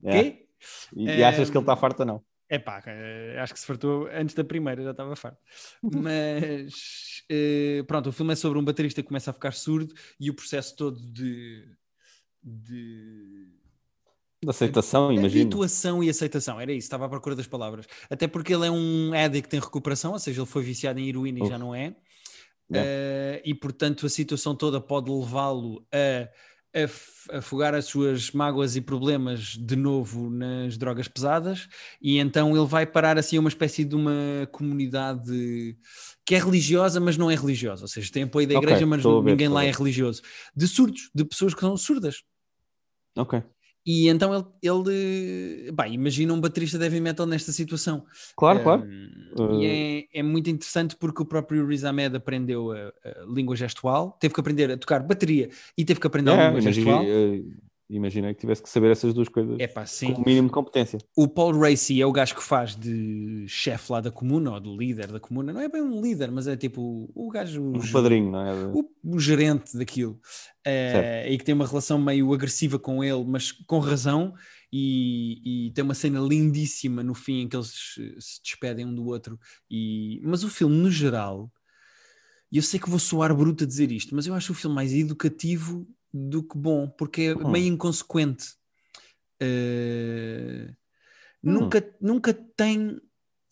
Yeah. Quê? E, e achas que ele está farto ou não? É pá, eh, acho que se fartou antes da primeira, já estava farto. Mas eh, pronto, o filme é sobre um baterista que começa a ficar surdo e o processo todo de, de De aceitação, imagino. habituação e aceitação. Era isso, estava à procura das palavras. Até porque ele é um addict em recuperação, ou seja, ele foi viciado em heroína e Uf. já não é. Yeah. Eh, e portanto a situação toda pode levá-lo a, afogar as suas mágoas e problemas de novo nas drogas pesadas e então ele vai parar assim a uma espécie de uma comunidade que é religiosa mas não é religiosa, ou seja, tem apoio da igreja mas a ver, ninguém a lá é ver. religioso, de surdos, de pessoas que são surdas. Ok. E então ele, ele bem, imagina um baterista de heavy metal nesta situação. Claro, claro. Um, E é, é muito interessante porque o próprio Riz Ahmed aprendeu a, a língua gestual, teve que aprender a tocar bateria e teve que aprender a Yeah, língua gestual. eh, imagina que tivesse que saber essas duas coisas com o mínimo de competência. O Paul Racy é o gajo que faz de chefe lá da comuna, ou de líder da comuna. Não é bem um líder, mas é tipo o gajo. Um o- padrinho, não é? o, o gerente daquilo Eh, e que tem uma relação meio agressiva com ele, mas com razão. E, e tem uma cena lindíssima no fim em que eles se se despedem um do outro. E, mas o filme, no geral, e eu sei que vou soar bruto a dizer isto, mas eu acho o filme mais educativo do que bom, porque é Hum. meio inconsequente. Eh, Hum. nunca, nunca tem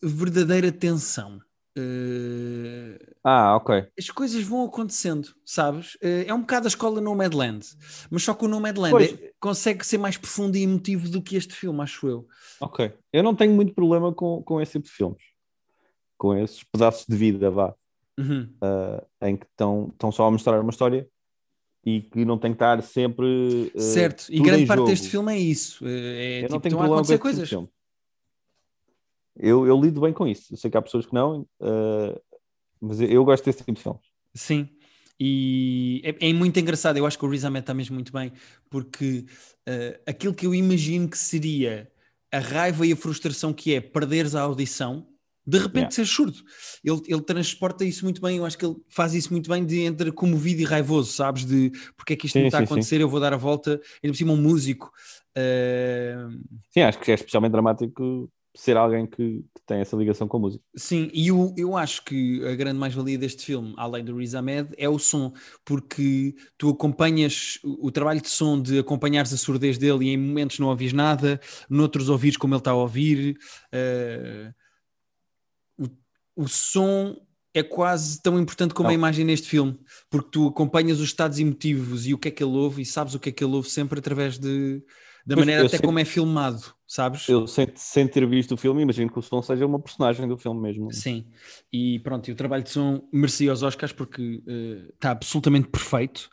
verdadeira tensão. Eh, Ah, ok. as coisas vão acontecendo, sabes? Eh, É um bocado a escola Nomadland, mas só que o Nomadland Pois. é- consegue ser mais profundo e emotivo do que este filme, acho eu. Ok. Eu não tenho muito problema com, com esse tipo de filmes. Com esses pedaços de vida, vá. Uhum. Em que estão só a mostrar uma história e que não tem que estar sempre. eh, certo, e grande parte jogo. deste filme é isso. Eh, É, Eu tipo, não tenho estão a acontecer coisas. filme. Eu, eu lido bem com isso. Eu sei que há pessoas que não, eh, mas eu, eu gosto desse tipo de filmes. Sim. E é, é muito engraçado, eu acho que o Riz Ahmed está mesmo muito bem, porque eh, aquilo que eu imagino que seria a raiva e a frustração que é perderes a audição, de repente Yeah. ser surdo. Ele, ele transporta isso muito bem, eu acho que ele faz isso muito bem de entre comovido e raivoso, sabes? De porque é que isto Sim, me está a sim, sim. acontecer, eu vou dar a volta, ainda por cima um músico. eh, Sim, acho que é especialmente dramático ser alguém que, que tem essa ligação com a música. Sim, e eu, eu acho que a grande mais-valia deste filme, além do Riz Ahmed, é o som, porque tu acompanhas o, o trabalho de som de acompanhares a surdez dele e em momentos não ouvis nada, noutros ouvires como ele está a ouvir. Uh, o, som é quase tão importante como não. a imagem neste filme, porque tu acompanhas os estados emotivos e o que é que ele ouve e sabes o que é que ele ouve sempre através de, da maneira até sei, como é filmado, sabes? Eu, sem, sem ter visto o filme, imagino que o som seja uma personagem do filme mesmo. Sim, e pronto, e o trabalho de som merecia os Oscars porque uh, está absolutamente perfeito.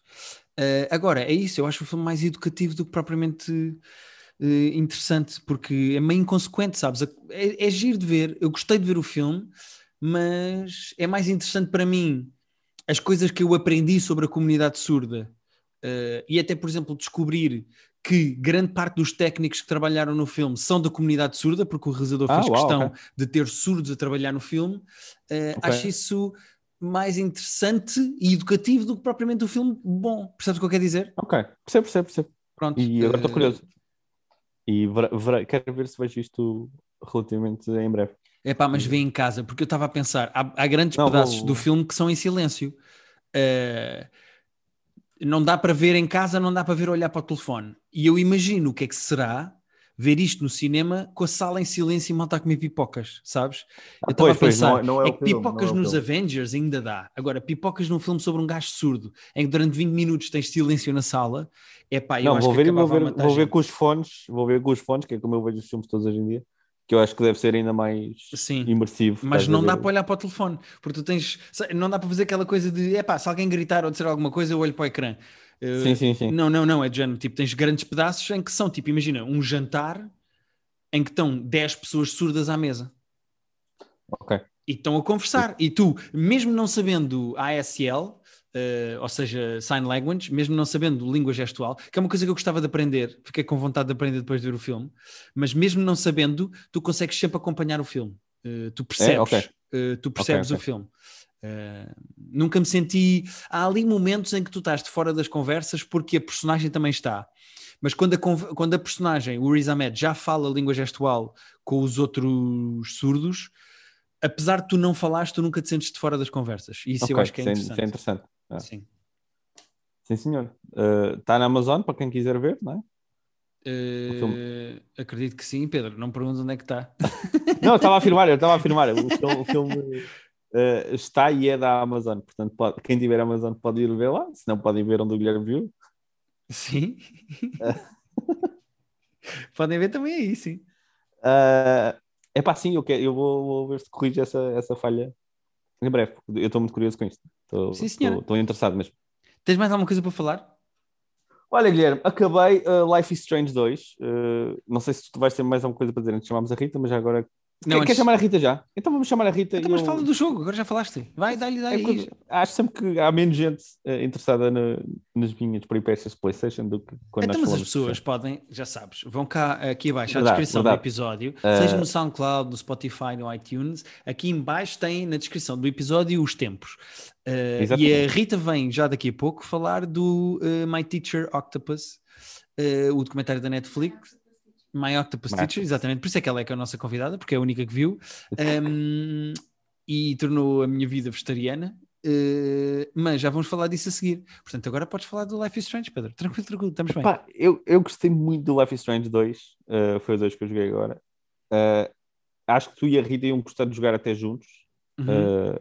Uh, agora, é isso, eu acho o filme mais educativo do que propriamente uh, interessante, porque é meio inconsequente, sabes? É, é giro de ver, eu gostei de ver o filme, mas é mais interessante para mim as coisas que eu aprendi sobre a comunidade surda. Uh, e até, por exemplo, descobrir que grande parte dos técnicos que trabalharam no filme são da comunidade surda, porque o realizador ah, fez uau, questão okay. de ter surdos a trabalhar no filme. Uh, okay. Acho isso mais interessante e educativo do que propriamente o filme bom. Percebes o que eu quero dizer? Ok, percebo, percebo, percebo. Pronto. E agora estou uh... curioso. E ver, quero ver se vejo isto relativamente em breve. É pá, mas vê em casa, porque eu estava a pensar, há, há grandes Não, pedaços vou... do filme que são em silêncio. Uh, não dá para ver em casa, não dá para ver olhar para o telefone. E eu imagino o que é que será ver isto no cinema com a sala em silêncio e malta a comer pipocas, sabes? Ah, eu estava a pensar, não, não é, é que filme, pipocas é nos filme. Avengers ainda dá. Agora, pipocas num filme sobre um gajo surdo, em que durante 20 minutos tens silêncio na sala, é pá, eu não, acho vou ver, que vou ver, vou ver com os fones, vou ver com os fones, que é como eu vejo os filmes todos hoje em dia que eu acho que deve ser ainda mais Sim, imersivo. Mas não dá para olhar para o telefone, porque tu tens, não dá para fazer aquela coisa de, é pá, se alguém gritar ou dizer alguma coisa, eu olho para o ecrã. Uh, sim, sim, sim. Não, não, não, é de género, tipo, tens grandes pedaços em que são, tipo, imagina, um jantar em que estão 10 pessoas surdas à mesa. Ok. E estão a conversar. E tu, mesmo não sabendo ASL, Uh, ou seja, sign language, mesmo não sabendo língua gestual, que é uma coisa que eu gostava de aprender, fiquei com vontade de aprender depois de ver o filme, mas mesmo não sabendo, tu consegues sempre acompanhar o filme, uh, tu percebes, é? okay. uh, tu percebes okay, okay. o filme. nunca me senti. Há ali momentos em que tu estás de fora das conversas porque a personagem também está. Mas quando a, quando a personagem, o Riz Ahmed, já fala língua gestual com os outros surdos, apesar de tu não falares, tu nunca te sentes de fora das conversas. E isso eu acho que é interessante. Isso é interessante. É. Sim. Sim, senhor. Está uh, na Amazon para quem quiser ver, não é? Uh, acredito que sim, Pedro. Não pergunto onde é que está. não, estava a afirmar, eu estava a afirmar. O filme, o filme uh, está e é da Amazon. Portanto, pode, quem tiver Amazon pode ir ver lá, se não podem ver onde o Guilherme viu. Sim. Podem ver também aí, sim. Uh, é pá, sim, eu, quero, eu vou, vou ver se corrige essa, essa falha em breve, eu estou muito curioso com isto. Estou, Sim. Estou, estou interessado mesmo. Tens mais alguma coisa para falar? Olha, Guilherme, acabei uh, Life is Strange 2. Uh, não sei se tu vais ter mais alguma coisa para dizer antes de chamarmos a Rita, mas agora não, Quer, antes... chamar a Rita já? Então vamos chamar a Rita. Então, mas eu... fala do jogo, agora já falaste. Vai, dá-lhe, dá-lhe. É, acho sempre que há menos gente uh, interessada na, nas minhas peripécias PlayStation do que quando então, nós mas as pessoas podem, já sabes, vão cá aqui abaixo à descrição verdade. do episódio, uh... seja no SoundCloud, no Spotify, no iTunes. Aqui embaixo tem na descrição do episódio os tempos. Uh, e a Rita vem já daqui a pouco falar do My Teacher Octopus, o documentário da Netflix My Octopus Teacher, exatamente, por isso é que ela é que é a nossa convidada, porque é a única que viu, um, e tornou a minha vida vegetariana, uh, mas já vamos falar disso a seguir. Portanto, agora podes falar do Life is Strange, Pedro. Tranquilo, tranquilo, estamos bem. Epá, eu, eu gostei muito do Life is Strange 2, uh, eh, foi os dois que eu joguei agora. Uh, acho que tu e a Rita iam gostar de jogar até juntos. Uhum.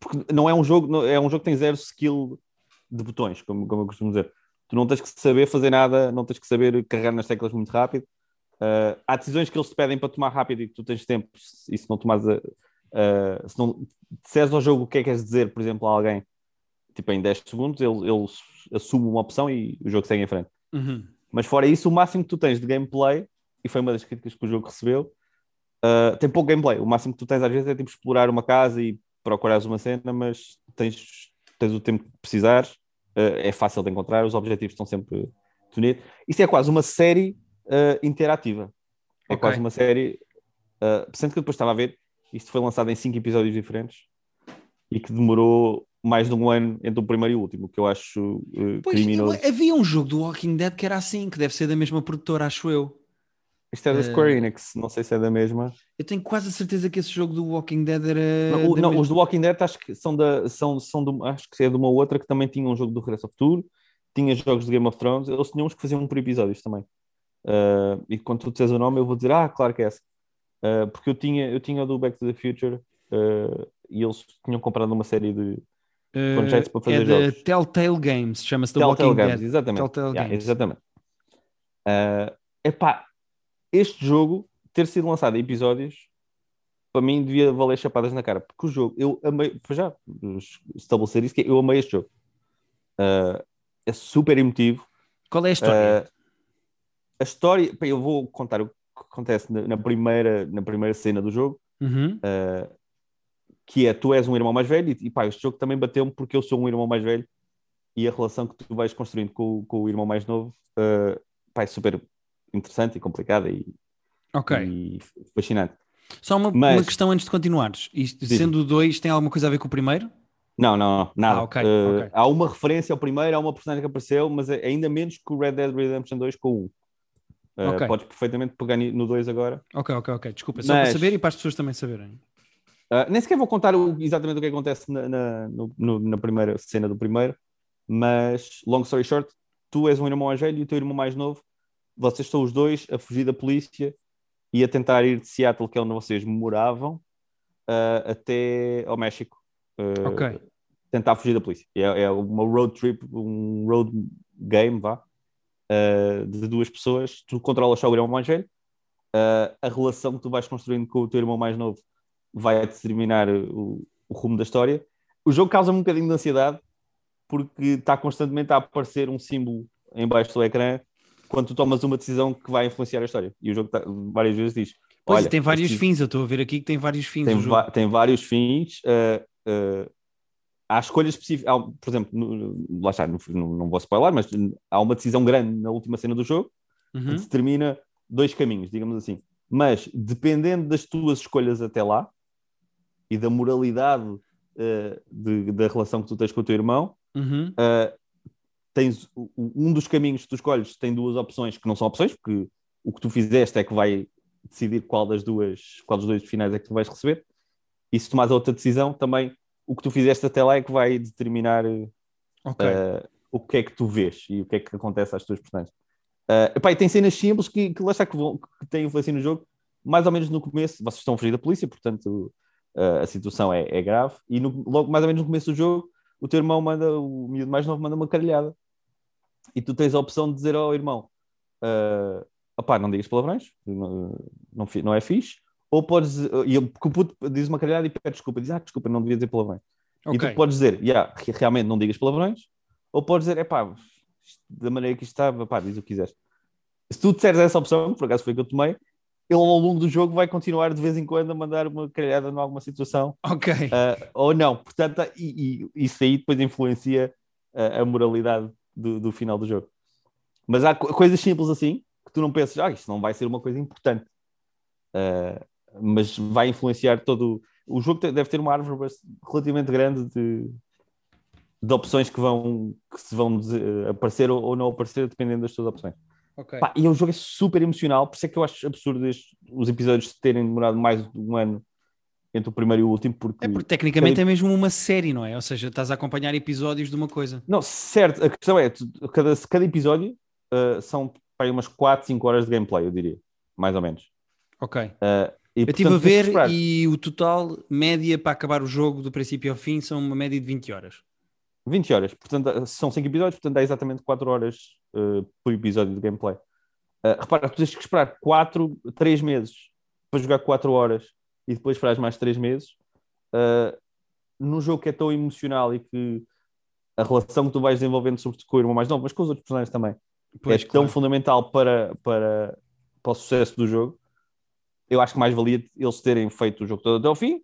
porque não é um jogo, não, é um jogo que tem zero skill de botões, como, como eu costumo dizer tu não tens que saber fazer nada, não tens que saber carregar nas teclas muito rápido. Uh, há decisões que eles te pedem para tomar rápido e que tu tens tempo, e se não tomares a, uh, se não disseres ao jogo o que é que queres dizer, por exemplo, a alguém, tipo em 10 segundos, ele, ele assume uma opção e o jogo segue em frente. Uhum. Mas fora isso, o máximo que tu tens de gameplay, e foi uma das críticas que o jogo recebeu, uh, tem pouco gameplay. O máximo que tu tens às vezes é tipo explorar uma casa e procurares uma cena, mas tens, tens o tempo que precisares é fácil de encontrar, os objetivos estão sempre definidos. Isto é quase uma série uh, interativa. É okay. quase uma série. Uh, sendo que depois estava a ver, isto foi lançado em cinco episódios diferentes e que demorou mais de um ano entre o primeiro e o último, que eu acho uh, pois, criminoso. Havia um jogo do Walking Dead que era assim, que deve ser da mesma produtora, acho eu. Isto é da Eh, Square Enix, não sei se é da mesma. Eu tenho quase a certeza que esse jogo do Walking Dead era. Não, o- não, mes- os do Walking Dead acho que são da, são, são de, uma- acho que é de uma outra que também tinha um jogo do Regresso ao Futuro, tinha jogos de Game of Thrones, eles tinham uns que faziam um por episódios também. Uh, e quando tu dizes o nome, eu vou dizer, ah, claro que é essa. Uh, porque eu tinha, eu tinha o do Back to the Future uh, e eles tinham comprado uma série de Eh, projetos para fazer é jogos. Telltale Games, chama-se The Telltale Walking Games, Dead. exatamente. Telltale Yeah, Games. exatamente. Uh, epá, este jogo ter sido lançado em episódios para mim devia valer chapadas na cara, porque o jogo, eu amei, para já estabelecer isso, que eu amei este jogo. Uh, é super emotivo. Qual é a história? Uh, a história, pá, eu vou contar o que acontece na, na primeira, na primeira cena do jogo, Uhum. uh, que é tu és um irmão mais velho, e, e pá, este jogo também bateu-me porque eu sou um irmão mais velho e a relação que tu vais construindo com, o- com o irmão mais novo uh, pá, é super interessante e complicada e, Ok. e fascinante. Só uma, Mas- uma questão antes de continuares. Isto, sendo o 2, tem alguma coisa a ver com o primeiro? Não, não, não, nada. Ah, ok, Uh, ok. Há uma referência ao primeiro, há uma personagem que apareceu, mas é ainda menos que o Red Dead Redemption 2 com o 1. Uh, Ok. Podes perfeitamente pegar no 2 agora. Ok, ok, ok. Desculpa. Só para saber e para as pessoas também saberem. Uh, nem sequer vou contar o- exatamente o que acontece na, na, no- na primeira cena do primeiro, mas, long story short, tu és um irmão mais velho e o teu irmão mais novo, vocês estão os dois a fugir da polícia e a tentar ir de Seattle, que é onde vocês moravam, uh, até ao México. Uh, Ok. Tentar fugir da polícia. É, é uma road trip, um road game, vá, uh, de duas pessoas. Tu controlas só o irmão mais velho. A relação que tu vais construindo com o teu irmão mais novo vai determinar o, o rumo da história. O jogo causa um bocadinho de ansiedade porque está constantemente a aparecer um símbolo em baixo do ecrã quando tu tomas uma decisão que vai influenciar a história. E o jogo tá- várias vezes diz: Pois, Olha, tem vários este- fins. Eu estou a ver aqui que tem vários fins. tem, tem vários fins. uh, uh, há escolhas específicas. há, Por exemplo, no- lá está, não, não vou spoiler, mas há uma decisão grande na última cena do jogo Uhum. que determina dois caminhos, digamos assim. Mas dependendo das tuas escolhas até lá e da moralidade uh, de- da relação que tu tens com o teu irmão, Uhum. uh, tens um dos caminhos que tu escolhes tem duas opções que não são opções, porque o que tu fizeste é que vai decidir qual das duas, qual dos dois finais é que tu vais receber. E se tomares outra decisão, também o que tu fizeste até lá é que vai determinar uh, Ok. o que é que tu vês e o que é que acontece às tuas personagens. Uh, epá, e tem cenas simples que, que lá está que, vão, que têm influência no jogo, mais ou menos no começo, vocês estão a fugir da polícia, portanto uh, a situação é, é grave, e no- logo mais ou menos no começo do jogo, o teu irmão manda, o miúdo mais novo manda uma caralhada, e tu tens a opção de dizer ao irmão, uh, opá, não digas palavrões, não, não, não é fixe, ou podes, e ele- o puto diz uma caralhada e pede desculpa, diz, ah, desculpa, não devia dizer palavrões. E ok. tu podes dizer, yeah, re- realmente não digas palavrões, ou podes dizer, é pá, da maneira que isto está, pá, diz o que quiseres. Se tu disseres essa opção, por acaso foi a que eu tomei, ele ao longo do jogo vai continuar de vez em quando a mandar uma caralhada em alguma situação, Ok. ah, ou não. Portanto, e, e isso aí depois influencia ah, a moralidade do, do final do jogo. Mas há co- coisas simples assim, que tu não pensas, ah, isto não vai ser uma coisa importante. Ah, mas vai influenciar todo o jogo deve ter uma árvore relativamente grande de, de opções que vão que se vão eh, aparecer ou, ou não aparecer dependendo das tuas opções. ok. Pá, e o jogo é super emocional, por isso é que eu acho absurdo este- os episódios terem demorado mais de um ano entre o primeiro e o último, porque, É porque tecnicamente é mesmo uma série, não é? Ou seja, estás a acompanhar episódios de uma coisa. não, certo, a questão é cada, cada episódio eh, são aí umas 4, 5 horas de gameplay, eu diria, mais ou menos. Ok. Eh, e, Eu estive portanto, a tens que ver e o total, média para acabar o jogo do princípio ao fim, são uma média de 20 horas. 20 horas, portanto, são 5 episódios, portanto dá exatamente 4 horas eh, por episódio de gameplay. Eh, repara, tu tens que esperar 4, 3 meses para jogar 4 horas e depois esperar mais 3 meses. eh, num jogo que é tão emocional e que a relação que tu vais desenvolvendo, sobretudo com o irmão mais novo, mas com os outros personagens também, Pois, é tão claro. fundamental para, para, para o sucesso do jogo. Eu acho que mais valia eles terem feito o jogo todo até ao fim.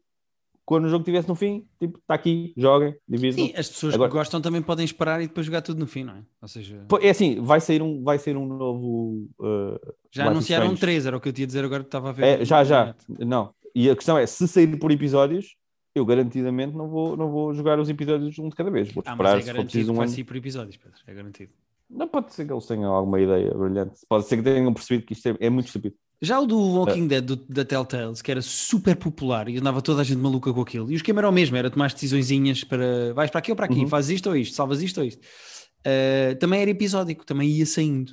Quando o jogo estivesse no fim, tipo, está aqui, joguem, dividam. Sim, as pessoas Agora- que gostam também podem esperar e depois jogar tudo no fim, não é? Ou seja, É assim, vai sair um, vai sair um novo. uh, já anunciaram Strange. três, era o que eu tinha a dizer agora que estava a ver. É, já, já. Não. E a questão é: se sair por episódios, eu garantidamente não vou, não vou jogar os episódios um de cada vez. Vou Ah, esperar mas é garantido preciso que um vai sair por episódios, Pedro. É garantido. Não pode ser que eles tenham alguma ideia brilhante. Pode ser que tenham percebido que isto é, é muito estúpido. Já o do Walking Dead do- da Telltales, que era super popular e andava toda a gente maluca com aquilo. E o esquema era o mesmo, era tomar decisõezinhas para vais para aqui ou para aqui, Uhum. fazes isto ou isto, salvas isto ou isto. Uh, também era episódico, também ia saindo.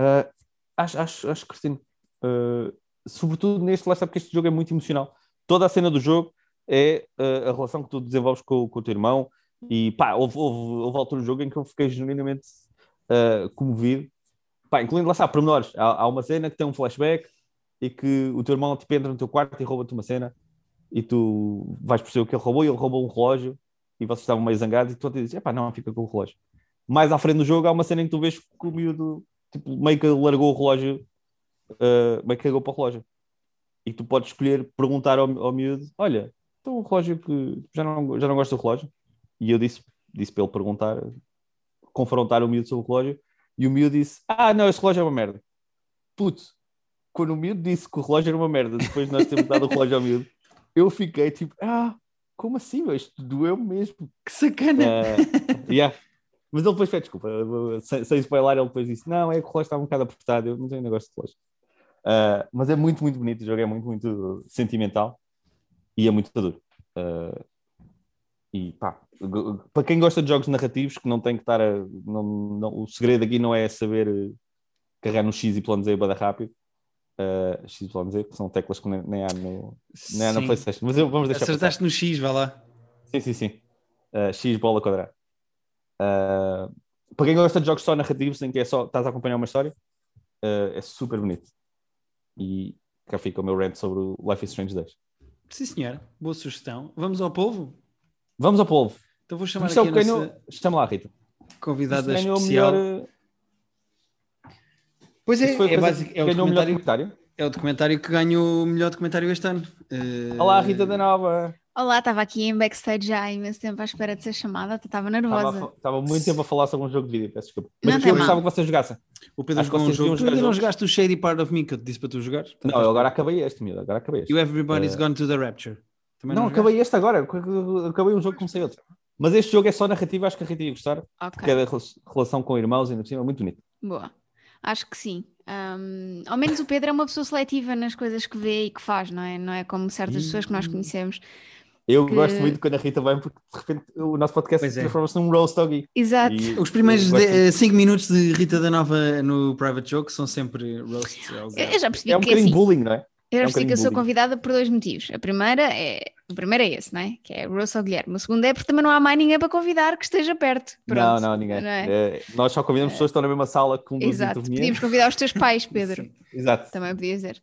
Uh, acho, acho, acho que sim. Uh, sobretudo neste, lá está porque este jogo é muito emocional. Toda a cena do jogo é uh, a relação que tu desenvolves com, com o teu irmão. E pá, houve, houve, houve altura do jogo em que eu fiquei genuinamente uh, comovido. Pá, incluindo lá está, pormenores. Há, há uma cena que tem um flashback e que o teu irmão tipo, entra no teu quarto e rouba-te uma cena e tu vais perceber o que ele roubou e ele roubou um relógio e vocês estavam meio zangados e tu dizes, epá, não, fica com o relógio. Mais à frente do jogo há uma cena em que tu vês que o miúdo tipo, meio que largou o relógio, uh, meio que cagou para o relógio. E tu podes escolher perguntar ao, ao miúdo: Olha, então o relógio que já não, já não gosto do relógio? E eu disse, disse para ele perguntar, confrontar o miúdo sobre o relógio. E o miúdo disse: Ah, não, esse relógio é uma merda. Puto, quando o miúdo disse que o relógio era uma merda, depois de nós termos dado o relógio ao miúdo, eu fiquei tipo: Ah, como assim? meu? Isto doeu mesmo. Que sacana! Uh, yeah. Mas ele depois pede desculpa, sem, sem spoiler, ele depois disse: Não, é que o relógio estava um bocado apertado, eu não tenho negócio de relógio. Uh, mas é muito, muito bonito, o jogo é muito, muito sentimental e é muito duro. Uh, e pá, para quem gosta de jogos narrativos, que não tem que estar a. Não, não, o segredo aqui não é saber eh, carregar no X, Y, Z bada rápido. Uh, X, Y, Z, que são teclas que nem, nem há, no, nem há na PlayStation. Mas eu, vamos deixar. Acertaste passar. no X, vá lá. Sim, sim, sim. Uh, X bola quadrada. Uh, para quem gosta de jogos só narrativos, em que é só estás a acompanhar uma história, é super bonito. E cá fica o meu rant sobre o Life is Strange 2. Sim, senhor. Boa sugestão. Vamos ao povo? Vamos ao polvo. Então vou chamar Isto é aqui o a nossa Chama lá, Rita. convidada especial. melhor. uh, Pois é, é, basic- é o documentário, documentário. é o documentário que ganhou o melhor documentário este ano. Eh, Olá, Rita da Nova. Olá, estava aqui em backstage já há imenso tempo à espera de ser chamada, estava nervosa. estava muito tempo a falar sobre um jogo de vídeo, peço desculpa. Mas Não eu mal. gostava que vocês jogassem. O Pedro Acho jogou um jogo. Tu jogar ainda não jogaste o Shady Part of Me que eu te disse para tu jogares? Não, eu agora acabei este, miúdo. Agora acabei este. E o Everybody's Eh, Gone to the Rapture. Também Não, jogaste? acabei este agora. Acabei um jogo e comecei outro. Mas este jogo é só narrativo, acho que a Rita ia gostar. Ok, Porque é da rela- relação com irmãos, ainda por cima, é muito bonito. boa. Acho que sim. Ahm, ao menos o Pedro é uma pessoa seletiva nas coisas que vê e que faz, não é? Não é como certas pessoas que nós conhecemos. Eu Que- gosto muito quando a Rita vem, porque de repente o nosso podcast é. transforma-se num roast doggy. Exato. E Os primeiros eu gosto 5 minutos de Rita da Nova no Private Joke são sempre roasts. Eu, eu já percebi É um que bocadinho assim, bullying, não é? eu já é um percebi que eu sou convidada por dois motivos. A primeira é, o primeiro é esse, não é? Que é Rosso ao Guilherme. O segundo é porque também não há mais ninguém para convidar que esteja perto. Não, Pronto, não, ninguém. não é? É, nós só convidamos pessoas que estão na mesma sala com duas Exato. Podíamos convidar os teus pais, Pedro. Exato. Também podia dizer.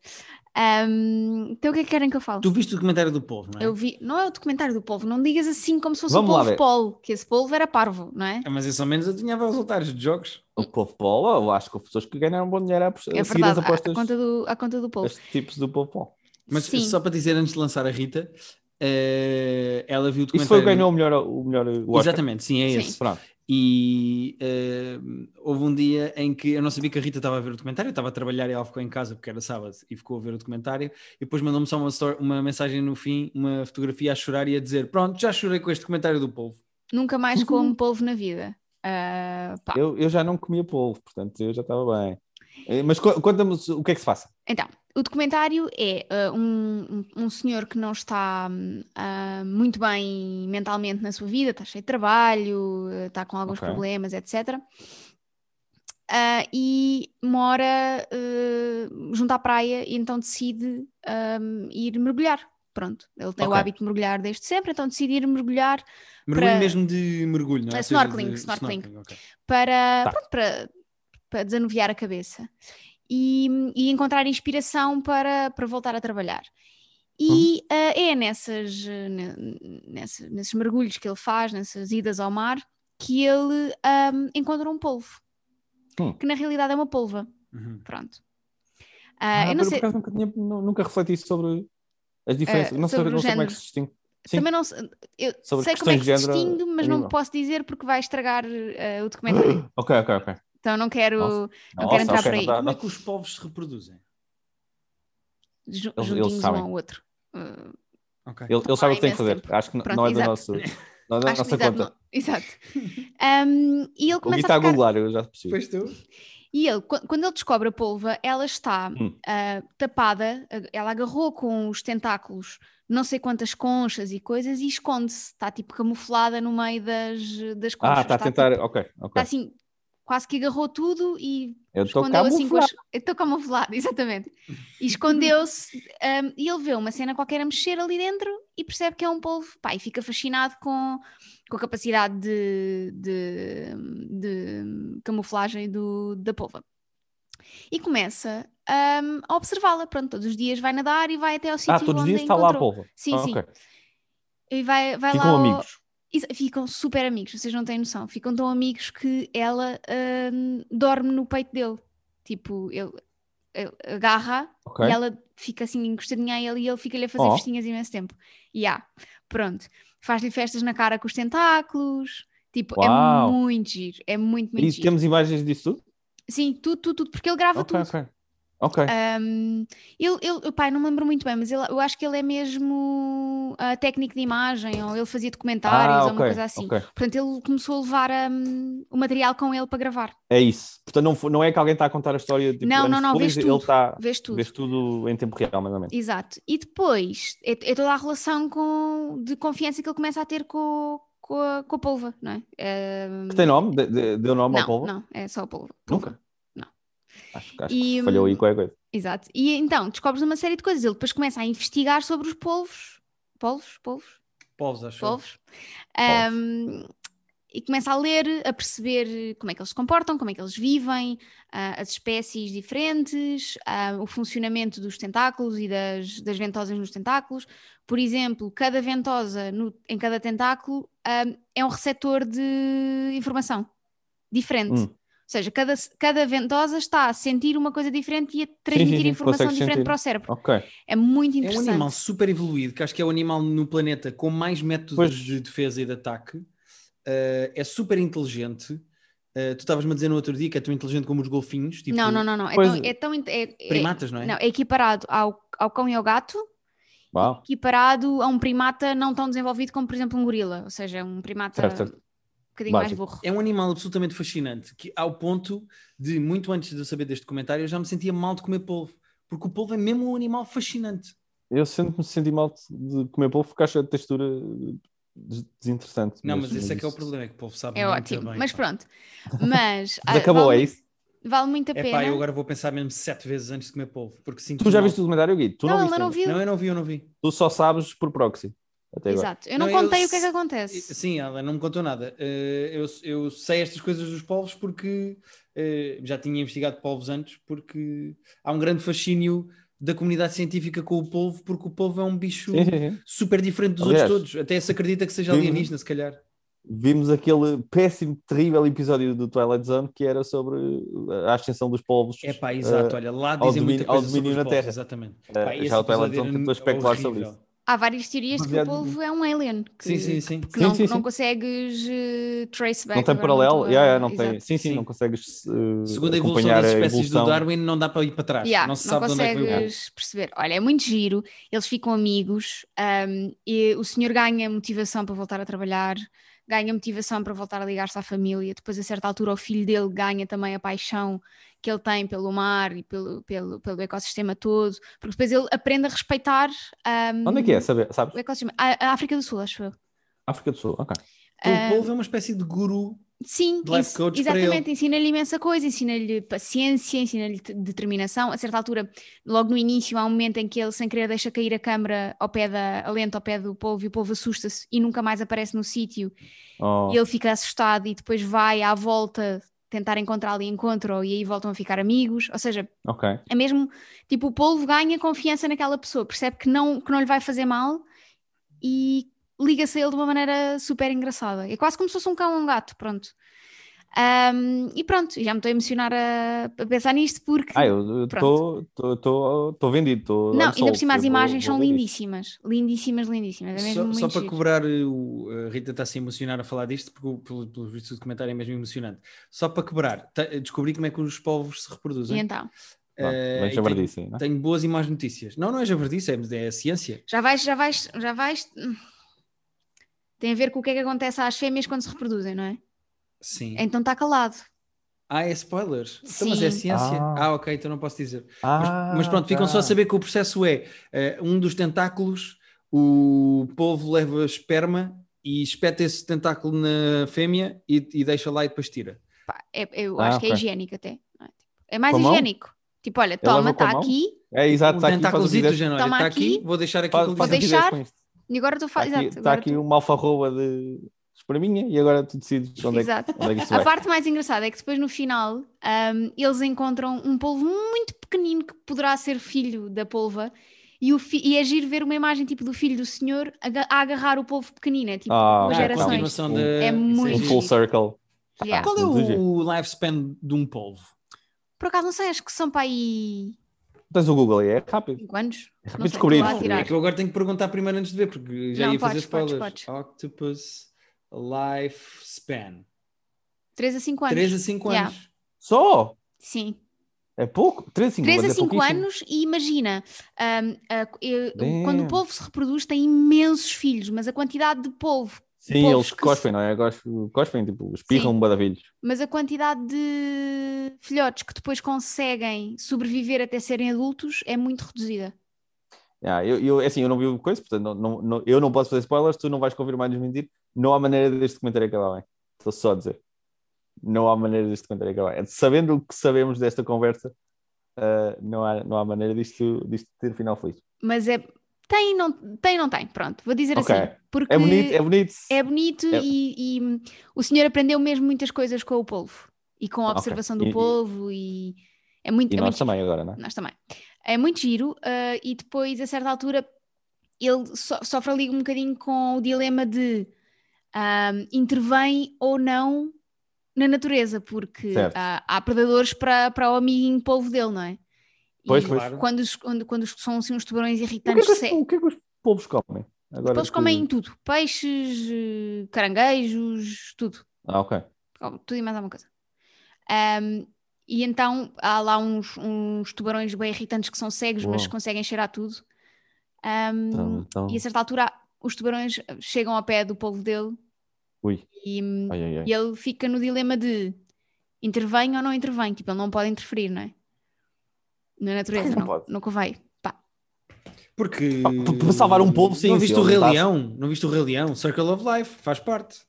Então o que é que querem que eu fale? Tu viste o documentário do povo, não é? Eu vi, não é o documentário do polvo, não digas assim como se fosse Vamos o ver. polo, que esse polvo era parvo, não é? Ah, Mas isso ao menos adivinhava os resultados de jogos. O povo Polo, eu acho que houve pessoas que ganharam bom dinheiro a, a É seguir as verdade, à, apostas, à conta do, à conta do polvo. estes tipos do povo Polo. Mas Sim. só para dizer antes de lançar a Rita, eh, ela viu o Isso foi o documentário. que ganhou o melhor, o melhor o. Exatamente, sim, é Sim. esse. Pronto. E eh, houve um dia em que eu não sabia que a Rita estava a ver o documentário, eu estava a trabalhar e ela ficou em casa porque era sábado e ficou a ver o documentário. E depois mandou-me só uma, story- uma mensagem no fim, uma fotografia a chorar e a dizer: Pronto, já chorei com este documentário do povo. Nunca mais Uhum. como polvo na vida. Pá. Eu, eu já não comia polvo, portanto eu já estava bem. Eh, Mas co- conta-me o que é que se passa. Então, o documentário é ah, um, um, um senhor que não está hum, ah, muito bem mentalmente na sua vida, está cheio de trabalho, está com alguns Ok. problemas, etc. Ah, e mora ah, junto à praia e então decide hum, ir mergulhar. Pronto, ele tem o Ok. hábito de mergulhar desde sempre, então decide ir mergulhar Mergulho Para- mesmo de mergulho, não é? É Ou seja, snorkeling, snorkeling. ok. para, Tá. pronto, para, para desanuviar a cabeça e, e encontrar inspiração para, para voltar a trabalhar. E ah, é nessas, ne- nessa- nesses mergulhos que ele faz, nessas idas ao mar, que ele ahm, encontra um polvo, Hum. que na realidade é uma polva. Uhum. Pronto. Ah, Ah, eu não por sei, acaso nunca, tinha, nu- nunca refleti sobre as diferenças. Eh, não sei, não sei como é que se distingue. Sim. também não sei, eu Sobre sei como é que se distingue, mas a não nível. posso dizer porque vai estragar eh, o documentário. Ok, ok, ok. Então não quero, Nossa. não Nossa, quero entrar ok, por aí. não Como é que os povos se reproduzem? ju- Eles- eles juntinhos um sabem. ao outro. Uh, Ok. Ele, ele sabe o que tem que fazer. tempo. Acho que Pronto, não é do nosso. Não é da acho nossa exato, conta. não- exato. Um, e ele começa está a a ficar, googlar, eu já percebi. Pois tu? E ele, qu- quando ele descobre a polva, ela está Hum. ah, tapada, a- ela agarrou com os tentáculos não sei quantas conchas e coisas e esconde-se. Está tipo camuflada no meio das, das conchas. Ah, está a tentar. ok, Está ok. assim, quase que agarrou tudo e Eu escondeu assim com as... Estou camuflado, exatamente. E escondeu-se um, e ele vê uma cena qualquer a mexer ali dentro e percebe que é um polvo. Pá, e fica fascinado com, com a capacidade de, de, de camuflagem do, da polva. E começa um, a observá-la. Pronto, todos os dias vai nadar e vai até ao sítio Ah, todos os onde dias está lá a polva. Sim, Ah, sim. ok. E vai, vai Ficam lá amigos. Ficam super amigos, vocês não têm noção. Ficam tão amigos que ela hum, dorme no peito dele. Tipo, ele, ele agarra Ok. e ela fica assim encostadinha a ele e ele fica-lhe a fazer Oh. festinhas imenso tempo. E há, pronto. Faz-lhe festas na cara com os tentáculos. Tipo, Uau. é muito giro. É muito, muito E giro. temos imagens disso tudo? Sim, tudo, tudo, tudo. Porque ele grava Ok, tudo. ok. Ok. Um, ele, ele, pai, não me lembro muito bem, mas ele- eu acho que ele é mesmo uh, técnico de imagem, ou ele fazia documentários, Ah, ou uma coisa assim. ok. Portanto, ele começou a levar um, o material com ele para gravar. É isso. Portanto, não, não é que alguém está a contar a história tipo, não, não, não, depois, vês ele tudo. está. Vês tudo. Vês tudo em tempo real, mais ou menos. Exato. E depois é, é toda a relação com, de confiança que ele começa a ter com, com, a, com a polva, não é? Um, Que tem nome? De- de- Deu nome não, ao polvo? não, é só a polva. Nunca? Acho, acho E, que falhou aí hum, qualquer coisa. Exato. E então descobres uma série de coisas. Ele depois começa a investigar sobre os polvos. Polvos? Polvos? Povos, acho. polvos. Um, e começa a ler, a perceber como é que eles se comportam, como é que eles vivem, ah, as espécies diferentes, ah, o funcionamento dos tentáculos e das, das ventosas nos tentáculos. Por exemplo, cada ventosa no- em cada tentáculo ah, é um receptor de informação diferente. Hum. Ou seja, cada, cada ventosa está a sentir uma coisa diferente e a transmitir sim, informação consegues diferente sentir. para o cérebro. Ok. É muito É um interessante. animal super evoluído, que acho que é o animal no planeta com mais métodos Pois. de defesa e de ataque. Uh, é super inteligente. Uh, tu estavas-me a dizer no outro dia que é tão inteligente como os golfinhos. Tipo, não, não, não, não. É tão, é tão é- é- Primatas, não é? Não, é equiparado ao, ao cão e ao gato, Uau. equiparado a um primata não tão desenvolvido como, por exemplo, um gorila, ou seja, um primata Certo, certo. Bocadinho mais Básico. burro. É um animal absolutamente fascinante, que ao ponto de, muito antes de eu saber deste comentário, eu já me sentia mal de comer polvo. Porque o polvo é mesmo um animal fascinante. Eu sempre me senti mal de comer polvo porque acho a textura des- desinteressante. Não, mas, esse é que é o problema, é que o polvo sabe É muito ótimo, bem. mas pá. pronto. Mas, Mas ah, acabou, vale, é isso? vale muito a É pena. pá, eu agora vou pensar mesmo sete vezes antes de comer polvo, porque sinto Tu já mal. viste o documentário, Gui? Tu Não, não, viste não viu. Não, eu não vi, eu não vi. Tu só sabes por proxy. Até agora. Exato. Eu não, Não, eu contei o que é que acontece. Sim, ela não me contou nada. Eh, eu, eu sei estas coisas dos polvos porque eh, já tinha investigado polvos antes, porque há um grande fascínio da comunidade científica com o polvo, porque o polvo é um bicho Sim, sim, sim. super diferente dos Aliás, outros todos. Até se acredita que seja vimos- alienígena, se calhar. Vimos aquele péssimo, terrível episódio do Twilight Zone que era sobre a ascensão dos povos. É pá, exato. eh, Olha, lá ao dizem domínio- muita ao coisa sobre domínio os na polvos, Terra. exatamente. Pá, já o Twilight Zone era tentou especular sobre horrível. isso. Há várias teorias de que o polvo é um alien. Que, Sim, sim, sim. que Sim, não, sim, não sim. consegues eh, trace back. Não tem paralelo? estou a- Yeah, yeah, não tem. Exato. Sim, sim, Sim. não consegues eh, Segundo a evolução das espécies evolução. do Darwin, não dá para ir para trás. Yeah, não se sabe de onde é que consegues perceber. Olha, é muito giro, eles ficam amigos um, e o senhor ganha motivação para voltar a trabalhar, ganha motivação para voltar a ligar-se à família. Depois, a certa altura, o filho dele ganha também a paixão que ele tem pelo mar e pelo, pelo, pelo ecossistema todo, porque depois ele aprende a respeitar um, Onde é que é? Sabe, sabes? o ecossistema. A, a África do Sul, acho eu. África do Sul, ok. Então, Ah, o polvo é uma espécie de guru. Sim, life coach exatamente, ensina-lhe imensa coisa, ensina-lhe paciência, ensina-lhe te- determinação. A certa altura, logo no início, há um momento em que ele, sem querer, deixa cair a câmara ao pé da, a lente ao pé do povo e o povo assusta-se e nunca mais aparece no sítio. Oh, E ele fica assustado e depois vai à volta tentar encontrá-lo e encontra-o e aí voltam a ficar amigos. Ou seja, Ok. é mesmo tipo o polvo ganha confiança naquela pessoa, percebe que não, que não lhe vai fazer mal e liga-se a ele de uma maneira super engraçada. É quase como se fosse um cão ou um gato, pronto. Ahm, e pronto, já me estou a emocionar a, a pensar nisto porque. Ah, eu estou vendido. Tô, não, ainda por cima as vou- imagens vou são ver isso. lindíssimas. Lindíssimas, lindíssimas. É mesmo Só, muito só para cobrar o. A Rita está a se emocionar a falar disto, porque o- pelo, pelo visto do comentário é mesmo emocionante. Só para quebrar, te- descobri como é que os povos se E reproduzem. então, Eh, e javardice tenho, aí, não é? tenho boas e más notícias. Não, não é javardice, é, é a ciência. já vais, já vais, já vais. Tem a ver com o que é que acontece às fêmeas quando se reproduzem, não é? Sim. Então está calado. Ah, é spoilers? Então, mas é ciência. Ah. Ah. ok, então não posso dizer. Ah, mas pronto, ficam só a tá. saber que o processo é eh, um dos tentáculos, o polvo leva esperma e espeta esse tentáculo na fêmea e, e deixa lá e depois tira. Pá, é- eu Ah, acho que é higiênico até. é? É mais Com a mão? higiênico. Tipo, olha, toma, está aqui É exato, um está aqui, do quiseres. género. Toma Está aqui, aqui, vou deixar aqui Faz, com faz deixar. E agora estou a Está aqui, Exato. está agora aqui tu- uma alfarroba de espreminha e agora tu decides onde é que, Exato. onde é que isto A vai. parte mais engraçada é que depois no final ahm, eles encontram um polvo muito pequenino que poderá ser filho da polva e, o fi- e é giro ver uma imagem tipo do filho do senhor a agarrar o polvo pequenino, é tipo Ah, duas a gerações. Um- da- É isso muito Um full circle. Yeah. Qual é o lifespan de um polvo? Por acaso não sei, acho que são para aí Tens o Google aí, é rápido. 5 anos. É Não rápido descobrir. É que eu agora tenho que perguntar primeiro antes de ver, porque já Não, ia fazer podes, podes, spoilers. podes. Octopus lifespan. 3 a 5 anos. 3 a 5 Yeah. anos. Só? Sim. É pouco? 3 a 5, 3 a mas é 5 pouquíssimo. anos e imagina, ahm, a- eu- quando o polvo se reproduz tem imensos filhos, mas a quantidade de polvo, Sim, polvos eles que se- cospem, não é? Cospem, cospem tipo, espirram um badavilhos. mas a quantidade de filhotes que depois conseguem sobreviver até serem adultos é muito reduzida. Yeah, eu, eu, assim, eu não vi o coisa, portanto, não, não, não- eu não posso fazer spoilers, tu não vais confirmar nem desmentir. Não há maneira deste documentário acabar bem. Estou só a dizer. Não há maneira deste documentário acabar bem. Sabendo o que sabemos desta conversa, ah, não, há, não há maneira disto, disto ter final feliz. Mas é tem não tem não tem, pronto, vou dizer Ok. assim, porque É bonito, é bonito. é bonito É- E, e o senhor aprendeu mesmo muitas coisas com o polvo e com a observação do E- e- polvo e é muito, E é nós muito também agora, não é? nós também. É muito giro ah, e depois, a certa altura, ele so- sofre ali um bocadinho com o dilema de ah, intervém ou não na natureza, porque há predadores para, para o amiguinho polvo dele, não é? Pois, E pois. Quando, os, quando, quando os- são assim uns tubarões O que, é irritantes, que os, se- o que é que os polvos comem? Agora eles que- comem tudo: peixes, eh, caranguejos, tudo. Ah, ok. Tudo e mais alguma coisa. Ahm, e então há lá uns, uns tubarões bem irritantes que são cegos, mas Uau. conseguem cheirar tudo. Ahm, Então, então... E a certa altura os tubarões chegam ao pé do polvo dele Ui, e, ai, ai, ai. e ele fica no dilema de intervém ou não intervém. Tipo, ele não pode interferir, não é? Na natureza, não não, pode? não convém. Pá, Porque. Para salvar um polvo, sim, Não viste o Rei Leão? Não viste o Rei Leão? Circle of Life, faz parte.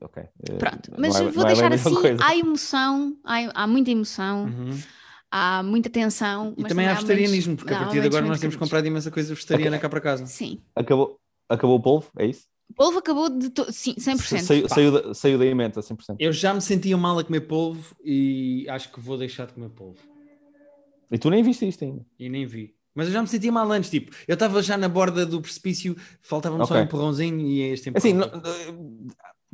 Ok. Eh, pronto. Mas é- vou é deixar mesma assim: coisa. há emoção, há, há muita emoção, Uhum. há muita tensão. E mas também há vegetarianismo, porque a partir de agora nós temos comprado imensa coisa vegetariana cá para casa. Sim. Acabou, acabou o polvo, é isso? O polvo acabou de. To... Sim, 100%. Saiu, saiu, da, saiu da emenda, 100%. Eu já me sentia mal a comer polvo e acho que vou deixar de comer polvo. E tu nem viste isto ainda. E nem vi. Mas eu já me sentia mal antes, tipo, eu estava já na borda do precipício, faltava-me só Ok. um empurrãozinho e é este Assim, empurrão. não-